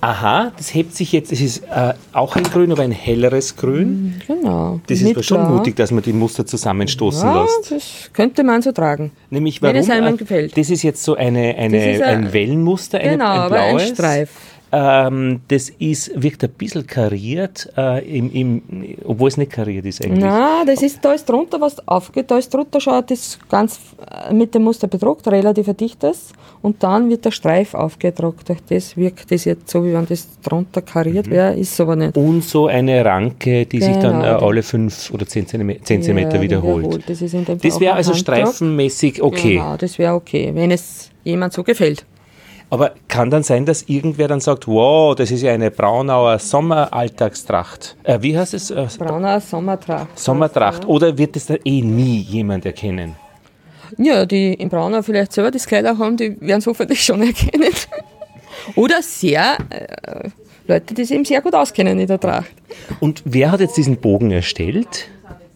S1: Aha, das hebt sich jetzt, es ist äh, auch ein Grün, aber ein helleres Grün.
S2: Genau.
S1: Das ist aber schon mutig, dass man die Muster zusammenstoßen
S2: Ja,
S1: lässt.
S2: das könnte man so tragen.
S1: Nämlich
S2: Wenn
S1: warum?
S2: es einem
S1: Äh,
S2: gefällt.
S1: Das ist jetzt so eine, eine,
S2: ein-
S1: ein Wellenmuster, eine,
S2: genau,
S1: ein
S2: aber ein
S1: blaues.
S2: Streif.
S1: Ähm, das ist, wirkt ein bisschen kariert, äh, im, im, obwohl es nicht kariert ist eigentlich.
S2: Na, das ist, da ist drunter was aufgeht, da ist drunter schon das ganz äh, mit dem Muster bedruckt, relativ ein dichtes. Und dann wird der Streif aufgedruckt. Durch das wirkt das jetzt so, wie wenn das drunter kariert wäre, ist aber nicht.
S1: Und so eine Ranke, die sich dann äh,
S2: Genau.
S1: alle fünf oder zehn Zentimeter, zehn
S2: Ja,
S1: Zentimeter wiederholt.
S2: Das,
S1: Das wäre also
S2: Handdruck.
S1: streifenmäßig okay.
S2: Genau, das wäre okay, wenn es jemand so gefällt.
S1: Aber kann dann sein, dass irgendwer dann sagt, wow, das ist ja eine Braunauer Sommeralltagstracht. Äh, wie heißt es? Äh,
S2: Brauner Sommertracht.
S1: Sommertracht. Oder wird es da eh nie jemand erkennen?
S2: Ja, die in Braunau vielleicht selber das Kleid auch haben, die werden es hoffentlich schon erkennen. Oder sehr äh, Leute, die sich eben sehr gut auskennen in der Tracht.
S1: Und wer hat jetzt diesen Bogen erstellt?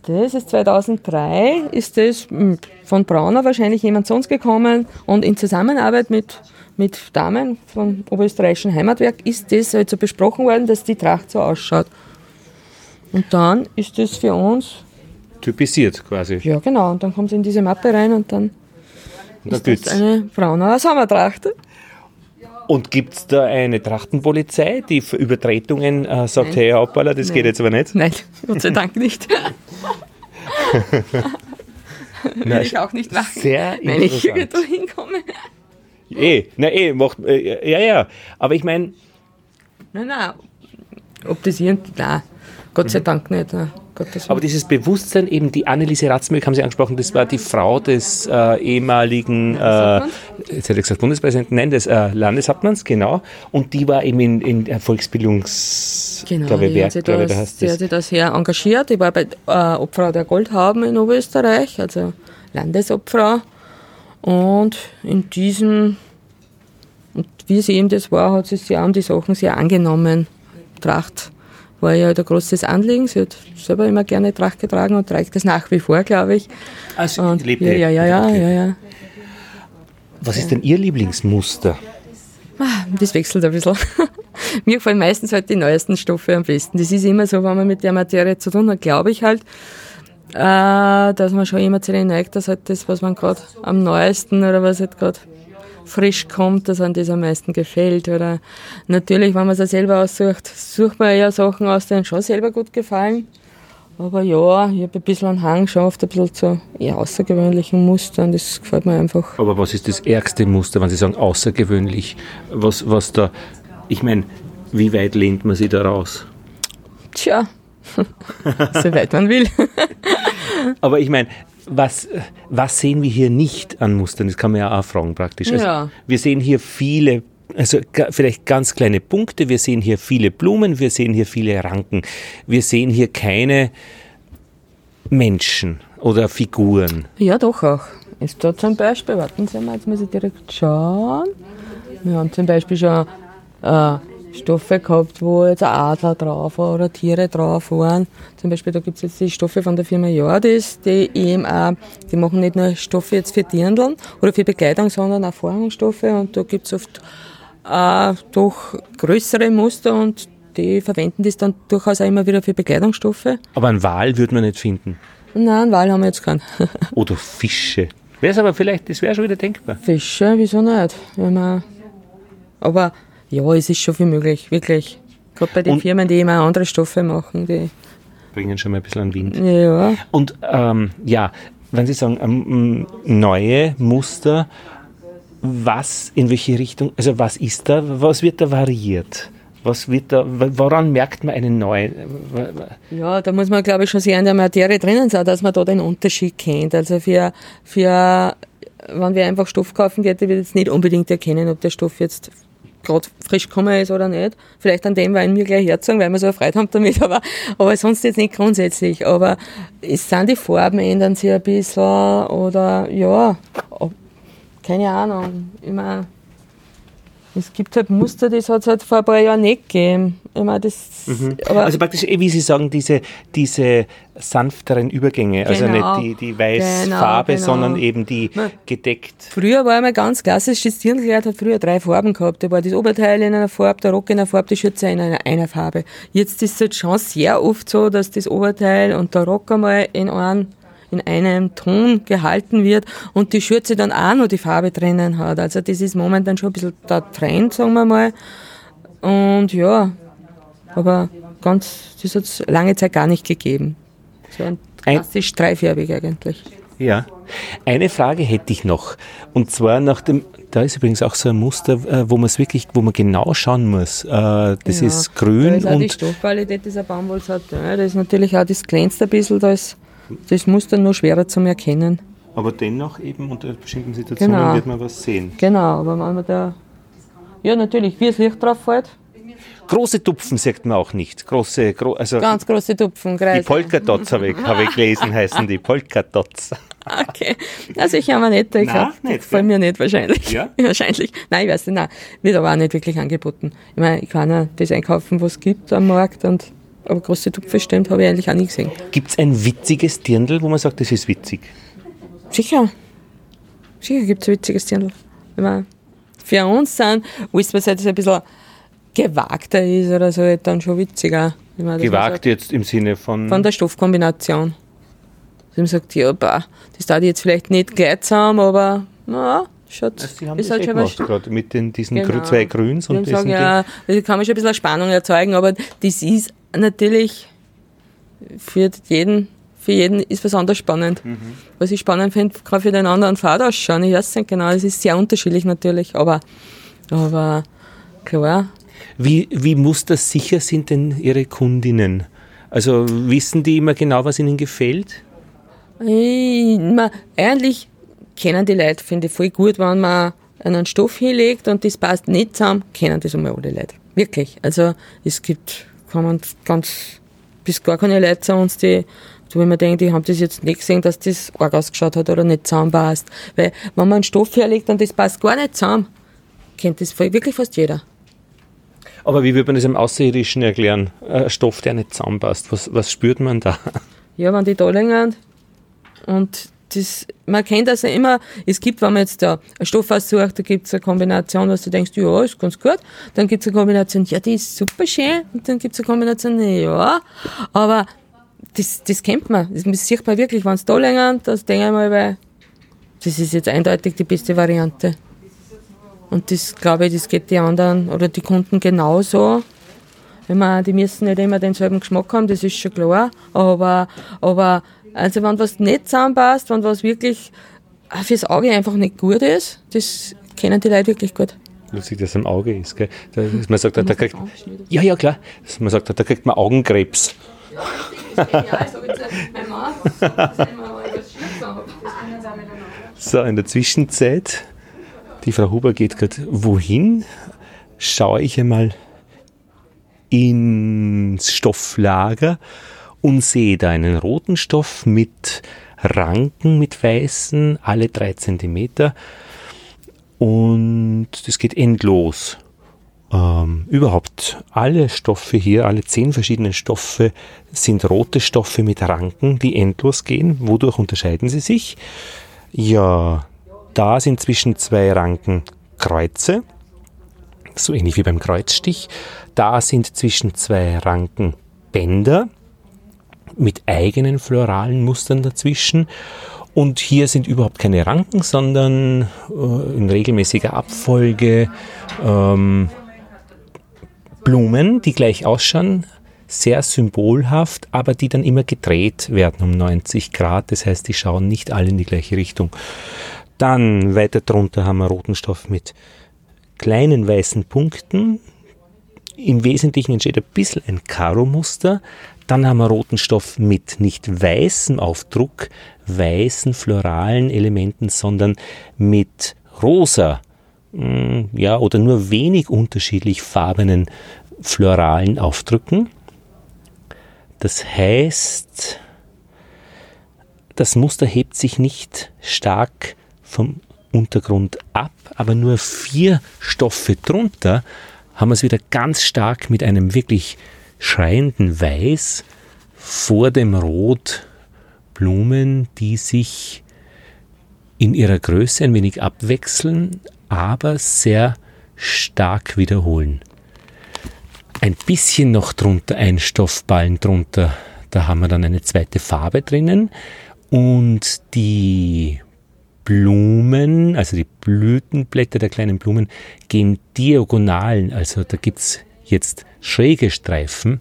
S2: Das ist 2003, ist das hm, von Brauner wahrscheinlich jemand zu uns gekommen und in Zusammenarbeit mit, mit Damen vom Oberösterreichischen Heimatwerk ist das halt so besprochen worden, dass die Tracht so ausschaut. Und dann ist das für uns,
S1: Typisiert quasi.
S2: ja genau, und dann kommt es in diese Mappe rein und dann
S1: Und dann
S2: ist das eine Braunauer Sommertracht.
S1: Und gibt es da eine Trachtenpolizei, die für Übertretungen äh, sagt, hey Hoppala, das geht jetzt aber nicht?
S2: Nein, Gott sei Dank nicht. Will ich auch nicht machen,
S1: Sehr
S2: wenn ich irgendwo hinkomme.
S1: Eh, na eh, macht, äh, ja, ja. Aber ich meine,
S2: Nein, nein. Ob das irgendwie. Nein, Gott sei Dank nicht. Nein. Gottes
S1: aber dieses Bewusstsein, eben die Anneliese Ratzmück haben Sie angesprochen, das war die Frau des äh, ehemaligen, äh, jetzt hätte ich gesagt Bundespräsidenten, nein, des äh, Landeshauptmanns, genau. Und die war eben in, in der Volksbildungs,
S2: Genau,
S1: glaube ich,
S2: die,
S1: Werk,
S2: hat
S1: glaube ich, da
S2: das,
S1: heißt
S2: die
S1: das.
S2: hat sich da sehr engagiert. Ich war bei äh, Obfrau der Goldhaben in Oberösterreich, also Landesobfrau. Und in diesem, und wie sie eben das war, hat sie sich um die Sachen sehr angenommen. Tracht war ja ein großes Anliegen. Sie hat selber immer gerne Tracht getragen und trägt das nach wie vor, glaube ich.
S1: Also,
S2: Und,
S1: lebte.
S2: ja, ja, ja, ja, ja, ja.
S1: Was ist denn Ihr Lieblingsmuster?
S2: Das wechselt ein bisschen. [LAUGHS] mir gefallen meistens halt die neuesten Stoffe am besten. Das ist immer so, wenn man mit der Materie zu tun hat, glaube ich halt, äh, dass man schon immer zu den neigt, dass halt das, was man gerade am neuesten oder was halt gerade frisch kommt, dass einem das am meisten gefällt. Oder natürlich, wenn man es selber aussucht, sucht man ja Sachen aus, die einem schon selber gut gefallen. Aber ja, ich habe ein bisschen einen Hang geschafft, ein bisschen zu eher außergewöhnlichen Mustern. Das gefällt mir einfach.
S1: Aber was ist das ärgste Muster, wenn Sie sagen außergewöhnlich? Was, was da, ich meine, wie weit lehnt man sich da raus?
S2: Tja, [LAUGHS] so weit man will. [LAUGHS]
S1: Aber ich meine, was, was sehen wir hier nicht an Mustern? Das kann man ja auch fragen praktisch. Also
S2: Ja.
S1: Wir sehen hier viele, also vielleicht ganz kleine Punkte, wir sehen hier viele Blumen, wir sehen hier viele Ranken, wir sehen hier keine Menschen oder Figuren.
S2: Ja, doch auch. Ist da zum Beispiel, warten Sie mal, jetzt muss ich direkt schauen. Wir haben zum Beispiel schon äh, Stoffe gehabt, wo jetzt ein Adler drauf war oder Tiere drauf waren. Zum Beispiel, da gibt es jetzt die Stoffe von der Firma Jordis, die eben auch, die machen nicht nur Stoffe jetzt für Dirndln oder für Bekleidung, sondern auch Vorhangstoffe und da gibt es oft äh, doch größere Muster und die verwenden das dann durchaus auch immer wieder für Bekleidungsstoffe.
S1: Aber einen Wal würde man nicht finden.
S2: Nein, einen Wal haben wir jetzt keinen. [LAUGHS]
S1: Oder Fische. Wäre es aber vielleicht, das wäre schon wieder denkbar.
S2: Fische, wieso nicht? Wenn man, aber ja, es ist schon viel möglich, wirklich. Gerade bei den
S1: Und-
S2: Firmen, die immer andere Stoffe machen, die,
S1: Bringen schon mal ein bisschen an Wind.
S2: ja,
S1: Und ähm, ja, wenn Sie sagen, ähm, neue Muster, was, in welche Richtung, also was ist da, was wird da variiert? Was wird da, woran merkt man einen neuen?
S2: ja, da muss man, glaube ich, schon sehr in der Materie drinnen sein, dass man da den Unterschied kennt. Also für, für, wenn wir einfach Stoff kaufen wird jetzt nicht unbedingt erkennen, ob der Stoff jetzt gerade frisch gekommen ist oder nicht. Vielleicht an dem Wein mir gleich herzogen, weil wir so eine Freude haben damit, aber, aber sonst jetzt nicht grundsätzlich. Aber es sind die Farben ändern sich ein bisschen oder ja, keine Ahnung. Mein, es gibt halt Muster, das hat es halt vor ein paar Jahren nicht gegeben. Ich mein, das, aber
S1: Also praktisch, eh, wie Sie sagen, diese, diese sanfteren Übergänge, also
S2: Genau.
S1: nicht die, die Weißfarbe,
S2: Genau, genau.
S1: sondern eben die
S2: Na.
S1: gedeckt.
S2: Früher war einmal ganz klassisch, das Dirndlkleid hat früher drei Farben gehabt. Da war das Oberteil in einer Farbe, der Rock in einer Farbe, die Schürze in einer, einer Farbe. Jetzt ist es halt schon sehr oft so, dass das Oberteil und der Rock einmal in, einem, in einem Ton gehalten wird und die Schürze dann auch noch die Farbe drinnen hat. Also das ist momentan schon ein bisschen der Trend, sagen wir mal. Und ja, aber ganz, das hat es lange Zeit gar nicht gegeben. So ein klassisch dreifärbig eigentlich.
S1: Ja. Eine Frage hätte ich noch. Und zwar nach dem, da ist übrigens auch so ein Muster, äh, wo man es wirklich, wo man genau schauen muss. Äh, Das
S2: Ja,
S1: ist
S2: Da
S1: grün
S2: ist auch die
S1: und
S2: Stoffqualität dieser Baumwollsatin. Da ist natürlich auch, das glänzt ein bisschen, da ist das Muster nur schwerer zum Erkennen.
S1: aber dennoch eben unter bestimmten Situationen
S2: Genau.
S1: wird man was sehen.
S2: Genau, aber wenn man da, ja natürlich, wie das Licht drauf fällt,
S1: Große Tupfen sagt man auch nicht. Große, gro also
S2: ganz große Tupfen,
S1: die
S2: Kreise.
S1: Polkadots habe ich, habe ich gelesen, [LAUGHS] heißen die Polkadots.
S2: Okay, also ich habe nicht, ich
S1: nicht,
S2: gefallen mir nicht wahrscheinlich.
S1: Ja? [LAUGHS]
S2: wahrscheinlich. Nein, ich weiß nicht, nein, wird aber auch nicht wirklich angeboten. Ich meine, ich kann ja das einkaufen, was es gibt am Markt und aber große Tupfen stimmt, habe ich eigentlich auch nie gesehen.
S1: Gibt es ein witziges Dirndl, wo man sagt, das ist witzig?
S2: Sicher. Sicher gibt es witziges Dirndl. Für uns sind, alles, was jetzt ein bisschen gewagter ist oder so, dann schon witziger. Dass man
S1: Gewagt
S2: sagt,
S1: jetzt im Sinne von.
S2: Von der Stoffkombination. Dass man sagt, ja, bah, das darf ich jetzt vielleicht nicht gleich zusammen, aber na, schaut,
S1: Sie haben
S2: ist
S1: das
S2: halt
S1: eh
S2: schon was.
S1: gemacht gerade mit den, diesen
S2: Genau.
S1: zwei Grüns und diesen
S2: sagen, ja, da kann man schon ein bisschen Spannung erzeugen, aber das ist natürlich für jeden, für jeden ist was anderes spannend.
S1: Mhm.
S2: Was ich spannend finde, kann für den anderen Fahrt ausschauen. Ich weiß nicht genau, es ist sehr unterschiedlich natürlich, aber, aber klar.
S1: Wie, wie mustersicher sind denn Ihre Kundinnen? Also wissen die immer genau, was ihnen gefällt?
S2: Ich, man, eigentlich kennen die Leute, finde ich, voll gut, wenn man einen Stoff hinlegt und das passt nicht zusammen, kennen das einmal alle Leute. Wirklich. Also es gibt kommen ganz bis gar keine Leute zu uns, die wo ich mir denke, die haben das jetzt nicht gesehen, dass das arg ausgeschaut hat oder nicht zusammenpasst. Weil wenn man einen Stoff herlegt und das passt gar nicht zusammen, kennt das wirklich fast jeder.
S1: Aber wie würde man das im Außerirdischen erklären? Ein Stoff, der nicht zusammenpasst. Was, was spürt man da?
S2: Ja, wenn die da liegen und das, man kennt das ja immer, es gibt, wenn man jetzt da einen Stoff aussucht, da gibt es eine Kombination, was du denkst, ja, ist ganz gut. Dann gibt es eine Kombination, ja, die ist super schön. Und dann gibt es eine Kombination, ja, aber das, das kennt man. Das sieht man wirklich, wenn es da länger, das denke ich mal, weil das ist jetzt eindeutig die beste Variante. Und das, glaube ich, das geht die anderen oder die Kunden genauso. Wenn man, die müssen nicht immer denselben Geschmack haben, das ist schon klar. Aber, aber also wenn was nicht zusammenpasst, wenn was wirklich fürs Auge einfach nicht gut ist, das kennen die Leute wirklich gut.
S1: Lustig, dass am Auge ist, gell? Da, man sagt, da, da kriegt, ja, ja, klar. Dass man sagt, da kriegt man Augenkrebs. Ja, das ist genial. So jetzt mein Mann, das so, in der Zwischenzeit, die Frau Huber geht gerade wohin? Schaue ich einmal ins Stofflager und sehe da einen roten Stoff mit Ranken, mit weißen, alle drei Zentimeter. Und das geht endlos. Ähm, überhaupt alle Stoffe hier, alle zehn verschiedenen Stoffe sind rote Stoffe mit Ranken, die endlos gehen. Wodurch unterscheiden sie sich? Ja, da sind zwischen zwei Ranken Kreuze, so ähnlich wie beim Kreuzstich. Da sind zwischen zwei Ranken Bänder, mit eigenen floralen Mustern dazwischen. Und hier sind überhaupt keine Ranken, sondern äh, in regelmäßiger Abfolge ähm, Blumen, die gleich ausschauen, sehr symbolhaft, aber die dann immer gedreht werden um 90 Grad. Das heißt, die schauen nicht alle in die gleiche Richtung. Dann weiter drunter haben wir roten Stoff mit kleinen weißen Punkten. Im Wesentlichen entsteht ein bisschen ein Karo-Muster, dann haben wir roten Stoff mit nicht weißem Aufdruck, weißen floralen Elementen, sondern mit rosa, mm, ja, oder nur wenig unterschiedlich farbenen floralen Aufdrücken. Das heißt, das Muster hebt sich nicht stark vom Untergrund ab, aber nur vier Stoffe drunter haben wir es wieder ganz stark mit einem wirklich schreienden Weiß, vor dem Rot Blumen, die sich in ihrer Größe ein wenig abwechseln, aber sehr stark wiederholen. Ein bisschen noch drunter, ein Stoffballen drunter, da haben wir dann eine zweite Farbe drinnen und die Blumen, also die Blütenblätter der kleinen Blumen, gehen diagonalen, also da gibt es jetzt schräge Streifen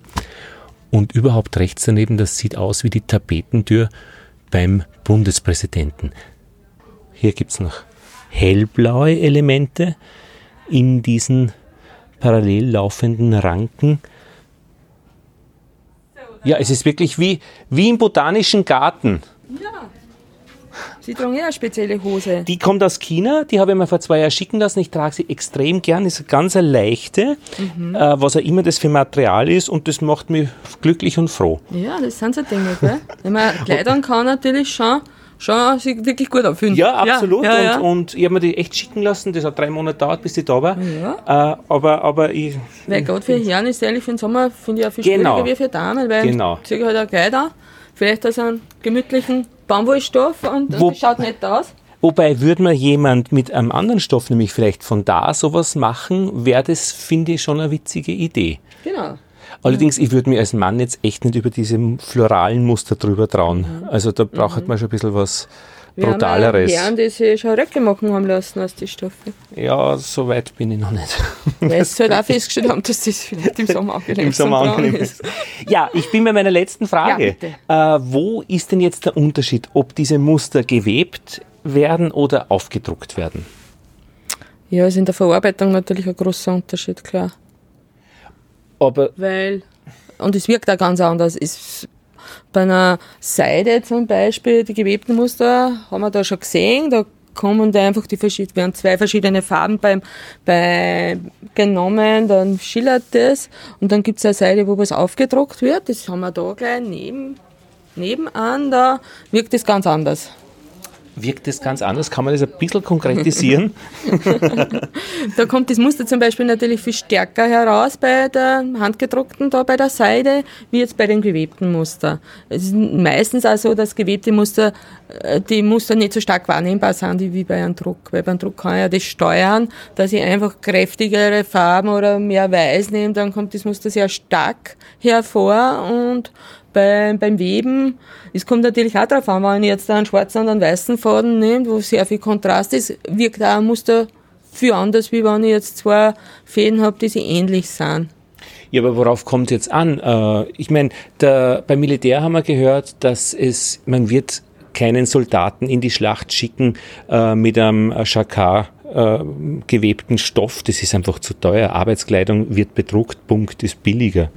S1: und überhaupt rechts daneben, das sieht aus wie die Tapetentür beim Bundespräsidenten. Hier gibt es noch hellblaue Elemente in diesen parallel laufenden Ranken. Ja, es ist wirklich wie, wie im botanischen Garten. Ja.
S2: Sie tragen ja eine spezielle Hose.
S1: Die kommt aus China, die habe ich mir vor zwei Jahren schicken lassen. Ich trage sie extrem gern, ist eine ganz eine leichte, mhm. äh, was auch immer das für Material ist und das macht mich glücklich und froh.
S2: Ja, das sind so Dinge, gell? Wenn man kleidern kann natürlich schon schon sich wirklich gut anfühlen.
S1: Ja, absolut. Ja, ja, ja. Und, und, ich habe mir die echt schicken lassen. Das hat drei Monate gedauert, bis die da war. Ja. Äh, aber, aber ich.
S2: Weil gerade für Herren ist ehrlich für den Sommer finde ich auch viel genau. schwieriger wie für Damen, weil genau. ich halt auch Kleider. Vielleicht aus einem gemütlichen Bambusstoff und Wo, das schaut nicht aus.
S1: Wobei würde man jemand mit einem anderen Stoff, nämlich vielleicht von da sowas machen, wäre das, finde ich, schon eine witzige Idee.
S2: Genau.
S1: Allerdings, ich würde mir als Mann jetzt echt nicht über diese floralen Muster drüber trauen. Also da braucht mhm. man schon ein bisschen was Brutaleres.
S2: Wir haben die sich schon Röcke machen haben lassen aus den Stoffen.
S1: Ja, so weit bin ich noch nicht.
S2: Weil es [LAUGHS] halt auch festgestellt haben, dass das vielleicht im Sommer angenehm, Im Sommer angenehm ist.
S1: Ja, ich bin bei meiner letzten Frage. Ja, äh, wo ist denn jetzt der Unterschied, ob diese Muster gewebt werden oder aufgedruckt werden?
S2: Ja, ist in der Verarbeitung natürlich ein großer Unterschied, klar.
S1: Aber
S2: Weil, und es wirkt auch ganz anders. Es bei einer Seide zum Beispiel, die gewebten Muster, haben wir da schon gesehen, da kommen da einfach die verschiedenen, werden zwei verschiedene Farben beim, bei genommen, dann schillert das und dann gibt es eine Seite, wo was aufgedruckt wird, das haben wir da gleich neben, nebenan, da wirkt das ganz anders.
S1: Wirkt das ganz anders? Kann man das ein bisschen konkretisieren? [LAUGHS]
S2: da kommt das Muster zum Beispiel natürlich viel stärker heraus bei der handgedruckten, da bei der Seide, wie jetzt bei den gewebten Muster. Es ist meistens auch so, dass gewebte Muster, äh, die Muster nicht so stark wahrnehmbar sind wie bei einem Druck. Weil beim Druck kann ich ja das steuern, dass ich einfach kräftigere Farben oder mehr Weiß nehme, dann kommt das Muster sehr stark hervor und bei, beim Weben, es kommt natürlich auch darauf an, wenn ich jetzt einen schwarzen und einen weißen Faden nehme, wo sehr viel Kontrast ist, wirkt auch ein Muster viel anders, wie wenn ich jetzt zwei Fäden habe, die sich ähnlich sind.
S1: Ja, aber worauf kommt jetzt an? Äh, ich meine, beim Militär haben wir gehört, dass es, man wird keinen Soldaten in die Schlacht schicken äh, mit einem Schakar äh, gewebten Stoff. Das ist einfach zu teuer. Arbeitskleidung wird bedruckt, Punkt, ist billiger.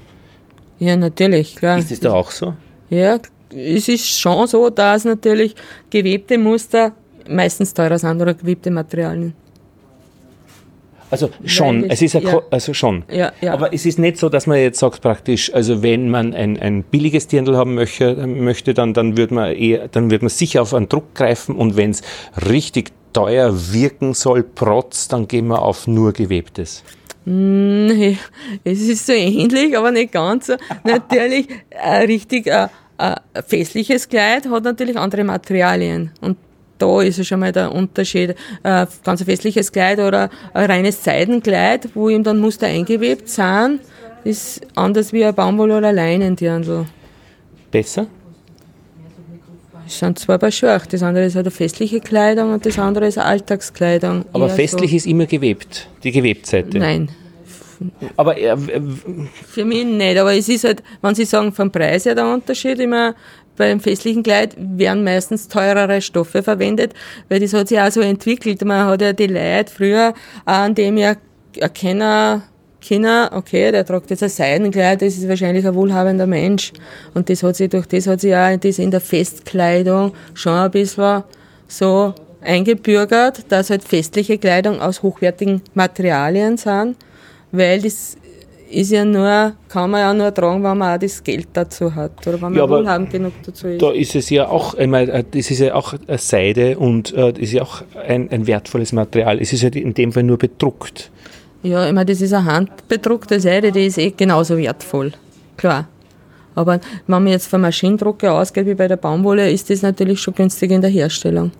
S2: Ja, natürlich, klar.
S1: Ist das da auch so?
S2: Ja, es ist schon so, dass natürlich gewebte Muster meistens teurer sind oder gewebte Materialien.
S1: Also schon, es ist ja, also schon.
S2: Ja, ja.
S1: Aber es ist nicht so, dass man jetzt sagt praktisch, also wenn man ein, ein billiges Dirndl haben möchte, möchte dann, dann wird man eher, dann wird man sicher auf einen Druck greifen und wenn es richtig teuer wirken soll, protz, dann gehen wir auf nur gewebtes.
S2: Nee, [LAUGHS] es ist so ähnlich, aber nicht ganz so. [LAUGHS] natürlich, ein richtig äh, ein festliches Kleid hat natürlich andere Materialien. Und da ist ja schon mal der Unterschied. Ein ganz festliches Kleid oder ein reines Seidenkleid, wo ihm dann Muster eingewebt sind, ist anders wie ein Baumwoll- oder Leinendirndl.
S1: Besser?
S2: Es sind zwei Paar Schuhe. Das andere ist halt eine festliche Kleidung und das andere ist eine Alltagskleidung.
S1: Aber festlich so. ist immer gewebt, die Gewebtseite.
S2: Nein.
S1: Aber äh,
S2: für mich nicht, aber es ist halt, wenn Sie sagen, vom Preis her der Unterschied, immer beim festlichen Kleid werden meistens teurere Stoffe verwendet, weil das hat sich auch so entwickelt. Man hat ja die Leute früher, an dem ja erkennen, Kinder, okay, der tragt jetzt ein Seidenkleid, das ist wahrscheinlich ein wohlhabender Mensch. Und das hat sich, durch das hat sich auch das in der Festkleidung schon ein bisschen so eingebürgert, dass halt festliche Kleidung aus hochwertigen Materialien sind, weil das ist ja nur, kann man ja nur tragen, wenn man auch das Geld dazu hat oder wenn man ja, wohlhabend genug dazu ist.
S1: Da ist es ja auch, ich meine, das ist ja auch Seide und äh, das ist ja auch ein, ein wertvolles Material. Es ist ja in dem Fall nur bedruckt.
S2: Ja, ich meine, das ist eine handbedruckte Seide, die ist eh genauso wertvoll. Klar. Aber wenn man jetzt von Maschinendrucke ausgeht wie bei der Baumwolle, ist das natürlich schon günstig in der Herstellung.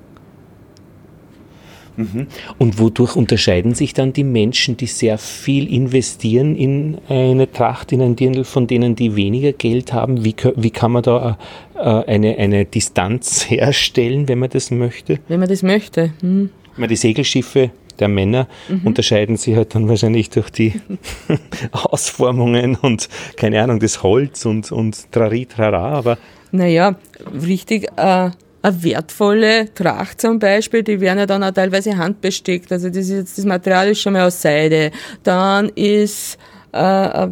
S1: Mhm. Und wodurch unterscheiden sich dann die Menschen, die sehr viel investieren in eine Tracht, in ein Dirndl, von denen, die weniger Geld haben? Wie, wie kann man da äh, eine, eine Distanz herstellen, wenn man das möchte?
S2: Wenn man das möchte. Hm.
S1: Die Segelschiffe der Männer mhm. unterscheiden sich halt dann wahrscheinlich durch die [LAUGHS] Ausformungen und keine Ahnung, das Holz und, und Trari, Trara, aber.
S2: Naja, richtig, äh, eine wertvolle Tracht zum Beispiel, die werden ja dann auch teilweise handbestickt. Also das, ist, das Material ist schon mal aus Seide. Dann ist äh,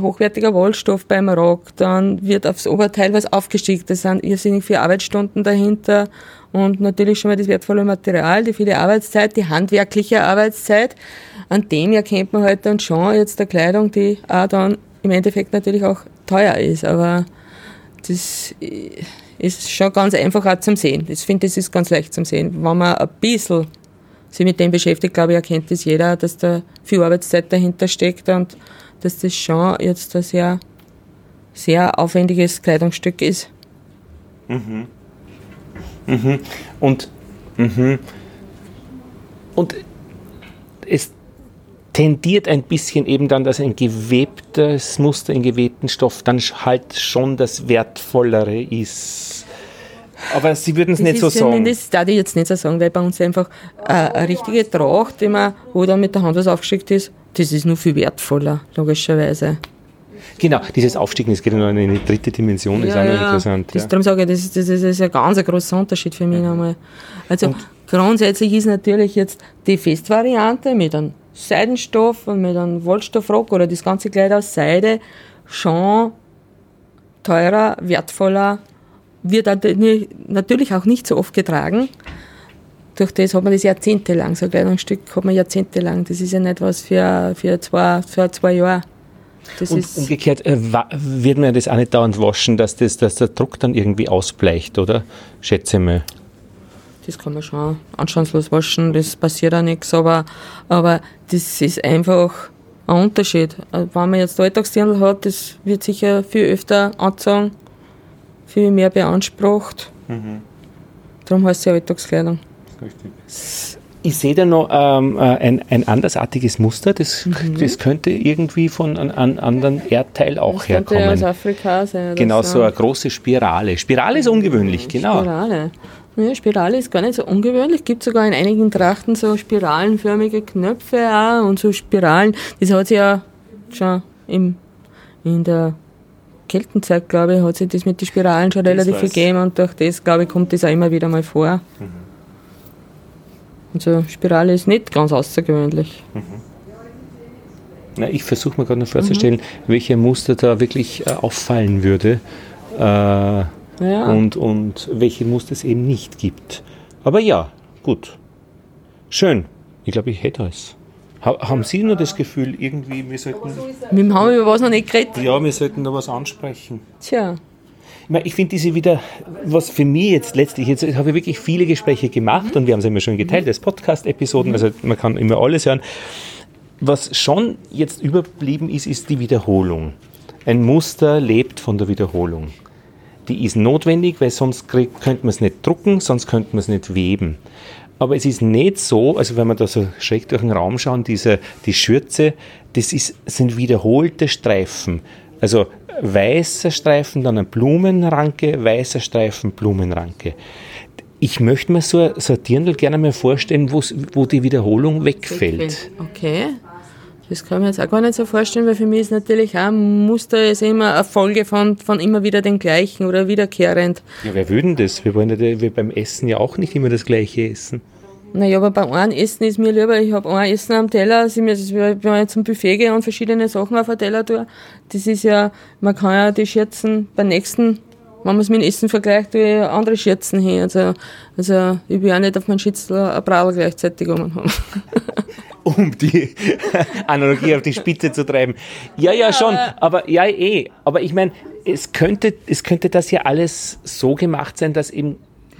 S2: hochwertiger Wollstoff beim Rock. Dann wird aufs Oberteil was aufgestickt. Das sind irrsinnig viele Arbeitsstunden dahinter und natürlich schon mal das wertvolle Material, die viele Arbeitszeit, die handwerkliche Arbeitszeit. An dem erkennt man halt dann schon jetzt der Kleidung, die auch dann im Endeffekt natürlich auch teuer ist. Aber das ist schon ganz einfach auch zum Sehen. Ich finde, das ist ganz leicht zum Sehen. Wenn man ein bisschen sich mit dem beschäftigt, glaube ich, erkennt das jeder, dass da viel Arbeitszeit dahinter steckt und dass das schon jetzt ein sehr, sehr aufwendiges Kleidungsstück ist.
S1: Mhm. Mhm. Und, mhm. und es tendiert ein bisschen eben dann, dass ein gewebtes Muster in gewebten Stoff dann halt schon das Wertvollere ist. Aber Sie würden es nicht so sagen.
S2: Das darf ich jetzt nicht so sagen, weil bei uns einfach äh, eine richtige Tracht, die man, wo dann mit der Hand was aufgeschickt ist, das ist nur viel wertvoller, logischerweise.
S1: Genau, dieses Aufstiegen, das geht in eine dritte Dimension, ja, ist auch ja, interessant.
S2: Das, ja. Darum sage ich, das, das, das ist ein ganz großer Unterschied für mich nochmal. Also und grundsätzlich ist natürlich jetzt die Festvariante mit einem Seidenstoff und mit einem Wollstoffrock oder das ganze Kleid aus Seide schon teurer, wertvoller, wird natürlich auch nicht so oft getragen. Durch das hat man das jahrzehntelang, so ein Kleidungsstück hat man jahrzehntelang. Das ist ja nicht was für, für, zwei, für zwei Jahre.
S1: Das und umgekehrt äh, wird man das auch nicht dauernd waschen, dass, das, dass der Druck dann irgendwie ausbleicht, oder? Schätze mal.
S2: das kann man schon anstandslos waschen, das passiert auch nichts, aber, aber das ist einfach ein Unterschied. Äh, wenn man jetzt Alltagsdirndl hat, das wird sicher viel öfter angezogen, viel mehr beansprucht. Mhm. Darum heißt sie Alltagskleidung.
S1: Richtig. Ich sehe da noch ähm, äh, ein, ein andersartiges Muster, das, mhm. das könnte irgendwie von einem anderen Erdteil auch das herkommen. Könnte
S2: aus Afrika sein.
S1: Genau, so eine große Spirale. Spirale ist ungewöhnlich, genau.
S2: Spirale. Ja, Spirale ist gar nicht so ungewöhnlich. Es gibt sogar in einigen Trachten so spiralenförmige Knöpfe auch und so Spiralen. Das hat sich ja schon im, in der Keltenzeit, glaube ich, hat sich das mit den Spiralen schon relativ viel gegeben und durch das, glaube ich, kommt das auch immer wieder mal vor. Mhm. Also Spirale ist nicht ganz außergewöhnlich. Mhm.
S1: Na, ich versuche mir gerade noch vorzustellen, mhm. welche Muster da wirklich äh, auffallen würde äh, ja. und, und welche Muster es eben nicht gibt. Aber ja, gut. Schön. Ich glaube, ich hätte es. Haben Sie nur das Gefühl, irgendwie, wir sollten.
S2: Wir haben über was noch nicht geredet.
S1: Ja, wir sollten da was ansprechen.
S2: Tja.
S1: Ich finde diese wieder, was für mich jetzt letztlich, jetzt habe ich wirklich viele Gespräche gemacht und wir haben es immer schon geteilt als Podcast-Episoden, also man kann immer alles hören. Was schon jetzt überblieben ist, ist die Wiederholung. Ein Muster lebt von der Wiederholung. Die ist notwendig, weil sonst könnte man es nicht drucken, sonst könnte man es nicht weben. Aber es ist nicht so, also wenn man da so schräg durch den Raum schauen, diese, die Schürze, das ist, sind wiederholte Streifen. Also weißer Streifen, dann eine Blumenranke, weißer Streifen, Blumenranke. Ich möchte mir so, so ein Dirndl gerne mal vorstellen, wo die Wiederholung wegfällt.
S2: Okay. Das kann ich mir jetzt auch gar nicht so vorstellen, weil für mich ist natürlich auch ein Muster ist immer eine Folge von, von immer wieder den gleichen oder wiederkehrend.
S1: Ja, wer würden das? Wir wollen ja wir beim Essen ja auch nicht immer das gleiche essen.
S2: Naja, aber beim einen Essen ist mir lieber, ich habe ein Essen am Teller, also wenn ich zum Buffet gehe und verschiedene Sachen auf den Teller tue, das ist ja, man kann ja die Schürzen beim nächsten, wenn man es mit dem Essen vergleicht, tue ich andere Schürzen hin. Also, also ich will auch nicht auf meinen Schützel ein Brauer gleichzeitig haben. [LAUGHS]
S1: um die [LAUGHS] Analogie auf die Spitze zu treiben. Ja, ja, schon, aber ja, eh. Aber ich meine, es könnte, es könnte das ja alles so gemacht sein, dass eben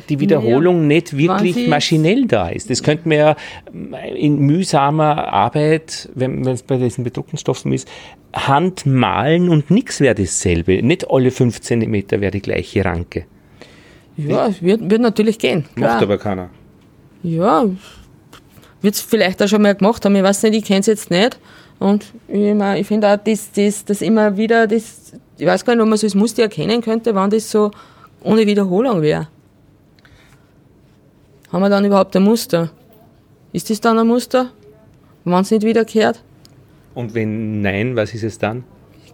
S1: die Wiederholung ja. nicht wirklich maschinell da ist. Das könnte man ja in mühsamer Arbeit, wenn es bei diesen bedruckten Stoffen ist, handmalen und nichts wäre dasselbe. Nicht alle fünf Zentimeter wäre die gleiche Ranke.
S2: Ja, es wird, wird natürlich gehen.
S1: Klar. Macht aber keiner.
S2: Ja, wird es vielleicht auch schon mal gemacht haben. Ich weiß nicht, ich kenne es jetzt nicht. Und ich, mein, ich finde auch, dass das, das immer wieder, das, ich weiß gar nicht, ob man so das Muster erkennen könnte, wann das so ohne Wiederholung wäre. Haben wir dann überhaupt ein Muster? Ist das dann ein Muster, wenn es nicht wiederkehrt?
S1: Und wenn nein, was ist es dann?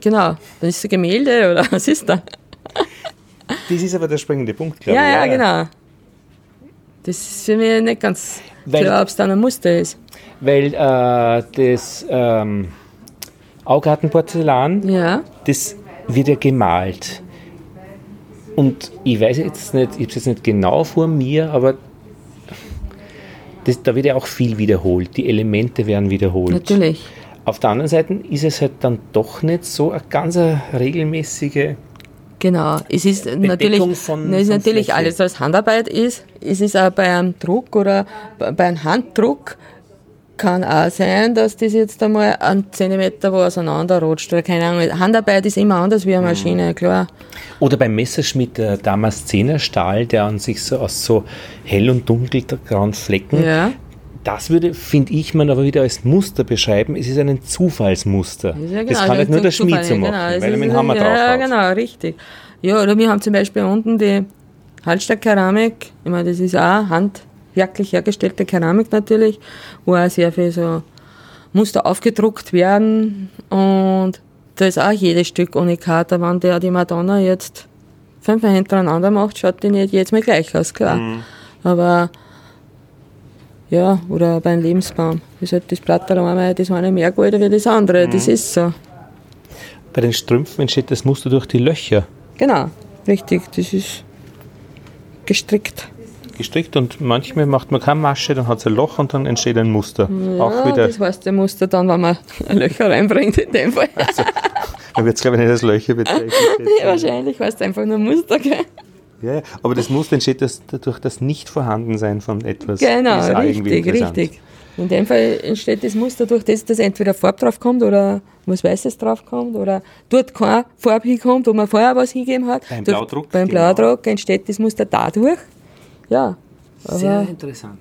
S2: Genau, dann ist es ein Gemälde oder [LAUGHS] was ist da?
S1: Das ist aber der springende Punkt, glaube
S2: ja, ich. Ja, ja, genau. Das ist für mich nicht ganz weil, klar, ob es dann ein Muster ist.
S1: Weil äh, das ähm, Augartenporzellan, ja. das wird ja gemalt. Und ich weiß jetzt nicht, ich habe es jetzt nicht genau vor mir, aber das, da wird ja auch viel wiederholt. Die Elemente werden wiederholt.
S2: Natürlich.
S1: Auf der anderen Seite ist es halt dann doch nicht so eine ganz regelmäßige.
S2: Genau, es ist Bedeckung natürlich, von, es ist natürlich Fläche. alles, was Handarbeit ist. Es ist auch bei einem Druck oder bei einem Handdruck kann auch sein, dass das jetzt einmal einen Zentimeter wo auseinanderrutscht. Oder keine Ahnung. Handarbeit ist immer anders wie eine Maschine, mhm. klar.
S1: Oder beim Messerschmitt der Damaszenerstahl, der an sich so aus so hell und dunkelgrauen Flecken, ja. Das würde, finde ich, man aber wieder als Muster beschreiben. Es ist ein Zufallsmuster. Ja, genau, das kann halt nur der Schmied so machen, genau, weil er mit dem Hammer
S2: ja,
S1: drauf
S2: Ja, genau, richtig. Ja, oder wir haben zum Beispiel unten die Hallstatt-Keramik. Ich meine, das ist auch Hand handwerklich hergestellte Keramik natürlich, wo auch sehr viel so Muster aufgedruckt werden und da ist auch jedes Stück Unikat, wenn der die Madonna jetzt fünf hintereinander macht, schaut die nicht jetzt mal gleich aus, klar. Mhm. Aber ja, oder bei einem Lebensbaum. Das, halt das Blatt einmal, das eine mehr Gold wie das andere, mhm. das ist so.
S1: Bei den Strümpfen entsteht das Muster durch die Löcher.
S2: Genau, richtig, das ist gestrickt
S1: gestrickt und manchmal macht man keine Masche, dann hat es ein Loch und dann entsteht ein Muster.
S2: Ja, auch wieder das heißt, der Muster dann, wenn man [LAUGHS] Löcher reinbringt in dem Fall. Also,
S1: dann wird es glaube ich nicht als Löcher [LAUGHS] bezeichnet.
S2: nee, wahrscheinlich heißt es einfach nur Muster, gell?
S1: Ja, aber das Muster entsteht das, durch das Nicht-Vorhandensein von etwas.
S2: Genau,
S1: Das ist
S2: richtig, richtig. In dem Fall entsteht das Muster durch das, dass entweder Farbe drauf kommt oder was Weißes drauf kommt oder dort keine Farbe hinkommt, wo man vorher was hingegeben hat.
S1: Beim
S2: Durch-
S1: Blaudruck,
S2: Beim
S1: genau.
S2: Blaudruck entsteht das Muster dadurch. Ja.
S1: Sehr interessant.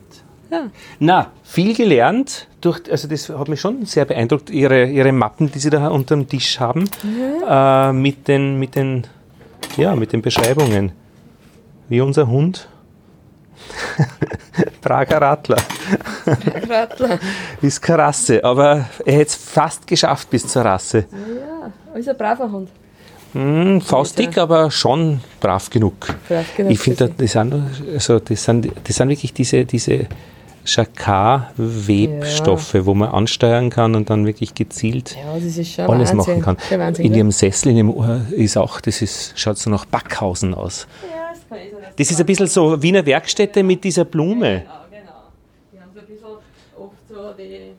S2: ja.
S1: Na, viel gelernt. Durch, also das hat mich schon sehr beeindruckt, Ihre, Ihre Mappen, die Sie da unter dem Tisch haben, äh, mit, den, mit, den, ja, mit den Beschreibungen. Wie unser Hund. [LAUGHS] Prager Radler.
S2: Radler.
S1: Ist keine Rasse, aber er hätte es fast geschafft bis zur Rasse.
S2: Ja, ist ein braver Hund.
S1: Hm, faustdick, aber schon brav genug.
S2: Brav genug
S1: ich finde, das sind, also das, sind, das sind wirklich diese, diese Jacquard-Webstoffe, wo man ansteuern kann und dann wirklich gezielt
S2: Ja,
S1: alles
S2: Wahnsinn.
S1: machen kann.
S2: Wahnsinn,
S1: In ihrem Sessel, in dem Ohr ist auch, das ist, schaut so nach Backhausen aus.
S2: Ja, das
S1: ist ein bisschen so Wiener Werkstätte mit dieser Blume.
S2: Genau, genau. Die haben so ein bisschen oft so die.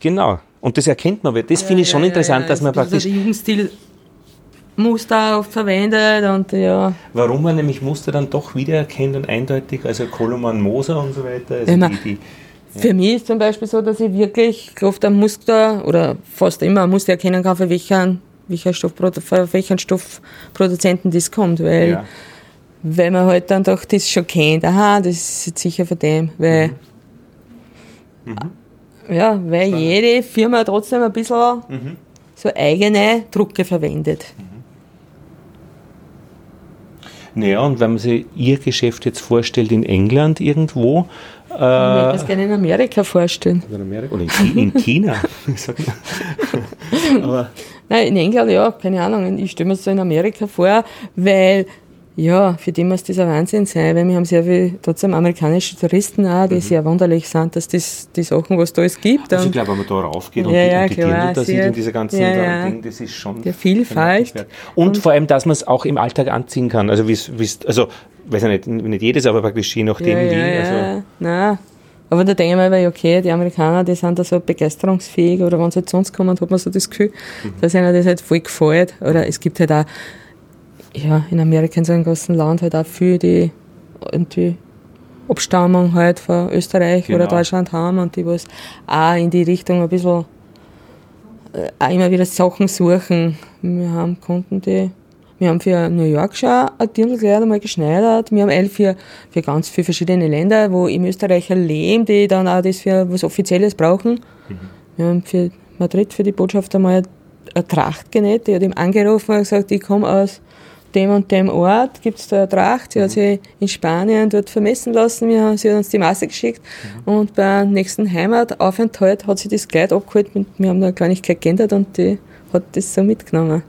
S1: Genau. Und das erkennt man, weil das finde ich schon interessant, dass man praktisch,
S2: So die Jugendstil-Muster oft verwendet und ja.
S1: warum man nämlich Muster dann doch wiedererkennt und eindeutig, also Koloman Moser und so weiter. Also die, die,
S2: Für mich ist zum Beispiel so, dass ich wirklich oft ein Muster oder fast immer ein Muster erkennen kann, für welchen, welcher für welchen Stoffproduzenten das kommt, weil,
S1: ja.
S2: Weil man halt dann doch das schon kennt. Aha, das ist jetzt sicher von dem, weil, ja, weil jede Firma trotzdem ein bisschen so eigene Drucke verwendet.
S1: Naja, und wenn man sich Ihr Geschäft jetzt vorstellt in England irgendwo,
S2: Ich würde mir das gerne in Amerika vorstellen.
S1: oder in Amerika, oder in in China, [LAUGHS] [LAUGHS] aber
S2: Nein, in England ja, keine Ahnung. Ich stelle mir das so in Amerika vor, weil, ja, für die muss das ein Wahnsinn sein, weil wir haben sehr viel, trotzdem amerikanische Touristen auch, die sehr wunderlich sind, dass das die Sachen, was da alles gibt.
S1: Mhm. also ich
S2: und
S1: glaube, wenn man da raufgeht und
S2: Ja,
S1: die,
S2: ja,
S1: und die
S2: klar,
S1: Dirndl da sieht in dieser ganzen
S2: ja, ja.
S1: Ding, das ist schon
S2: Der Vielfalt.
S1: bemerkenswert. Und, vor allem, dass man es auch im Alltag anziehen kann. Also, wie's, wie's, also weiß ich nicht, nicht jedes, aber praktisch je nachdem
S2: ja,
S1: wie.
S2: ja,
S1: Also,
S2: ja. Nein. Aber da denke ich mir, okay, die Amerikaner, die sind da so begeisterungsfähig oder wenn sie halt zu uns kommen, hat man so das Gefühl,
S1: Mhm.
S2: dass ihnen das halt voll gefällt. Oder es gibt halt auch, ja, in Amerika in so einem großen Land halt auch viel, die irgendwie Abstammung halt von Österreich
S1: Genau.
S2: oder Deutschland haben und die was auch in die Richtung ein bisschen äh, auch immer wieder Sachen suchen. Wir haben Kunden, die wir haben für New York schon ein Dirndlkleid einmal geschneidert. Wir haben elf für, für ganz viele verschiedene Länder, wo im Österreicher leben, die dann auch das für was Offizielles brauchen. Wir haben für Madrid für die Botschaft einmal eine Tracht genäht. Die hat ihm angerufen und gesagt, ich komme aus dem und dem Ort, gibt es da eine Tracht. Sie hat sie in Spanien dort vermessen lassen. Wir haben, sie hat uns die Masse geschickt. Und beim nächsten Heimataufenthalt hat sie das Kleid abgeholt. Wir haben da eine Kleinigkeit geändert und die hat das so mitgenommen.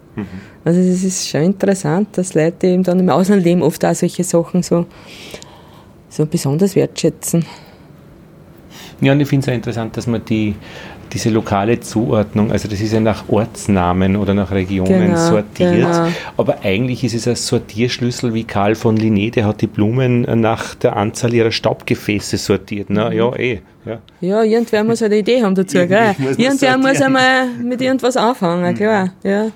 S2: Also es ist schon interessant, dass Leute, die eben dann im Ausland leben, oft auch solche Sachen so, so besonders wertschätzen.
S1: Ja, und ich finde es auch interessant, dass man die, diese lokale Zuordnung, also das ist ja nach Ortsnamen oder nach Regionen
S2: Genau,
S1: sortiert,
S2: genau.
S1: aber eigentlich ist es ein Sortierschlüssel wie Karl von Linné, der hat die Blumen nach der Anzahl ihrer Staubgefäße sortiert. Na
S2: Mhm.
S1: ja, eh. Ja.
S2: Ja, irgendwer muss halt eine Idee haben dazu, [LAUGHS] gell?
S1: Muss
S2: Irgendwer muss einmal mit irgendwas anfangen, klar. Ja,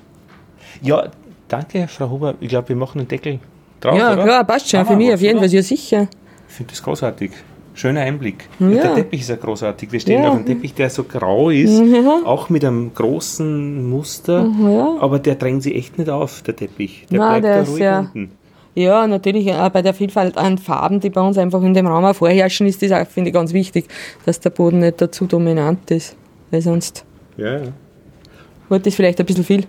S1: ja, danke, Frau Huber. Ich glaube, wir machen einen Deckel drauf,
S2: ja
S1: oder?
S2: klar, passt schon.
S1: Ah,
S2: Für mich auf jeden? Fall, ja sicher.
S1: Ich finde das großartig. Schöner Einblick.
S2: Ja.
S1: Der Teppich ist ja großartig. Wir stehen
S2: Ja.
S1: auf einem Teppich, der so grau ist, auch mit einem großen Muster,
S2: ja.
S1: aber der drängt sich echt nicht auf, der Teppich. Der
S2: Nein,
S1: bleibt
S2: der
S1: da
S2: ist
S1: ruhig
S2: ja-
S1: unten.
S2: Ja, natürlich, auch bei der Vielfalt an Farben, die bei uns einfach in dem Raum auch vorherrschen, ist das auch, finde ich, ganz wichtig, dass der Boden nicht dazu dominant ist. Weil sonst
S1: Ja, ja.
S2: wird das vielleicht ein bisschen viel.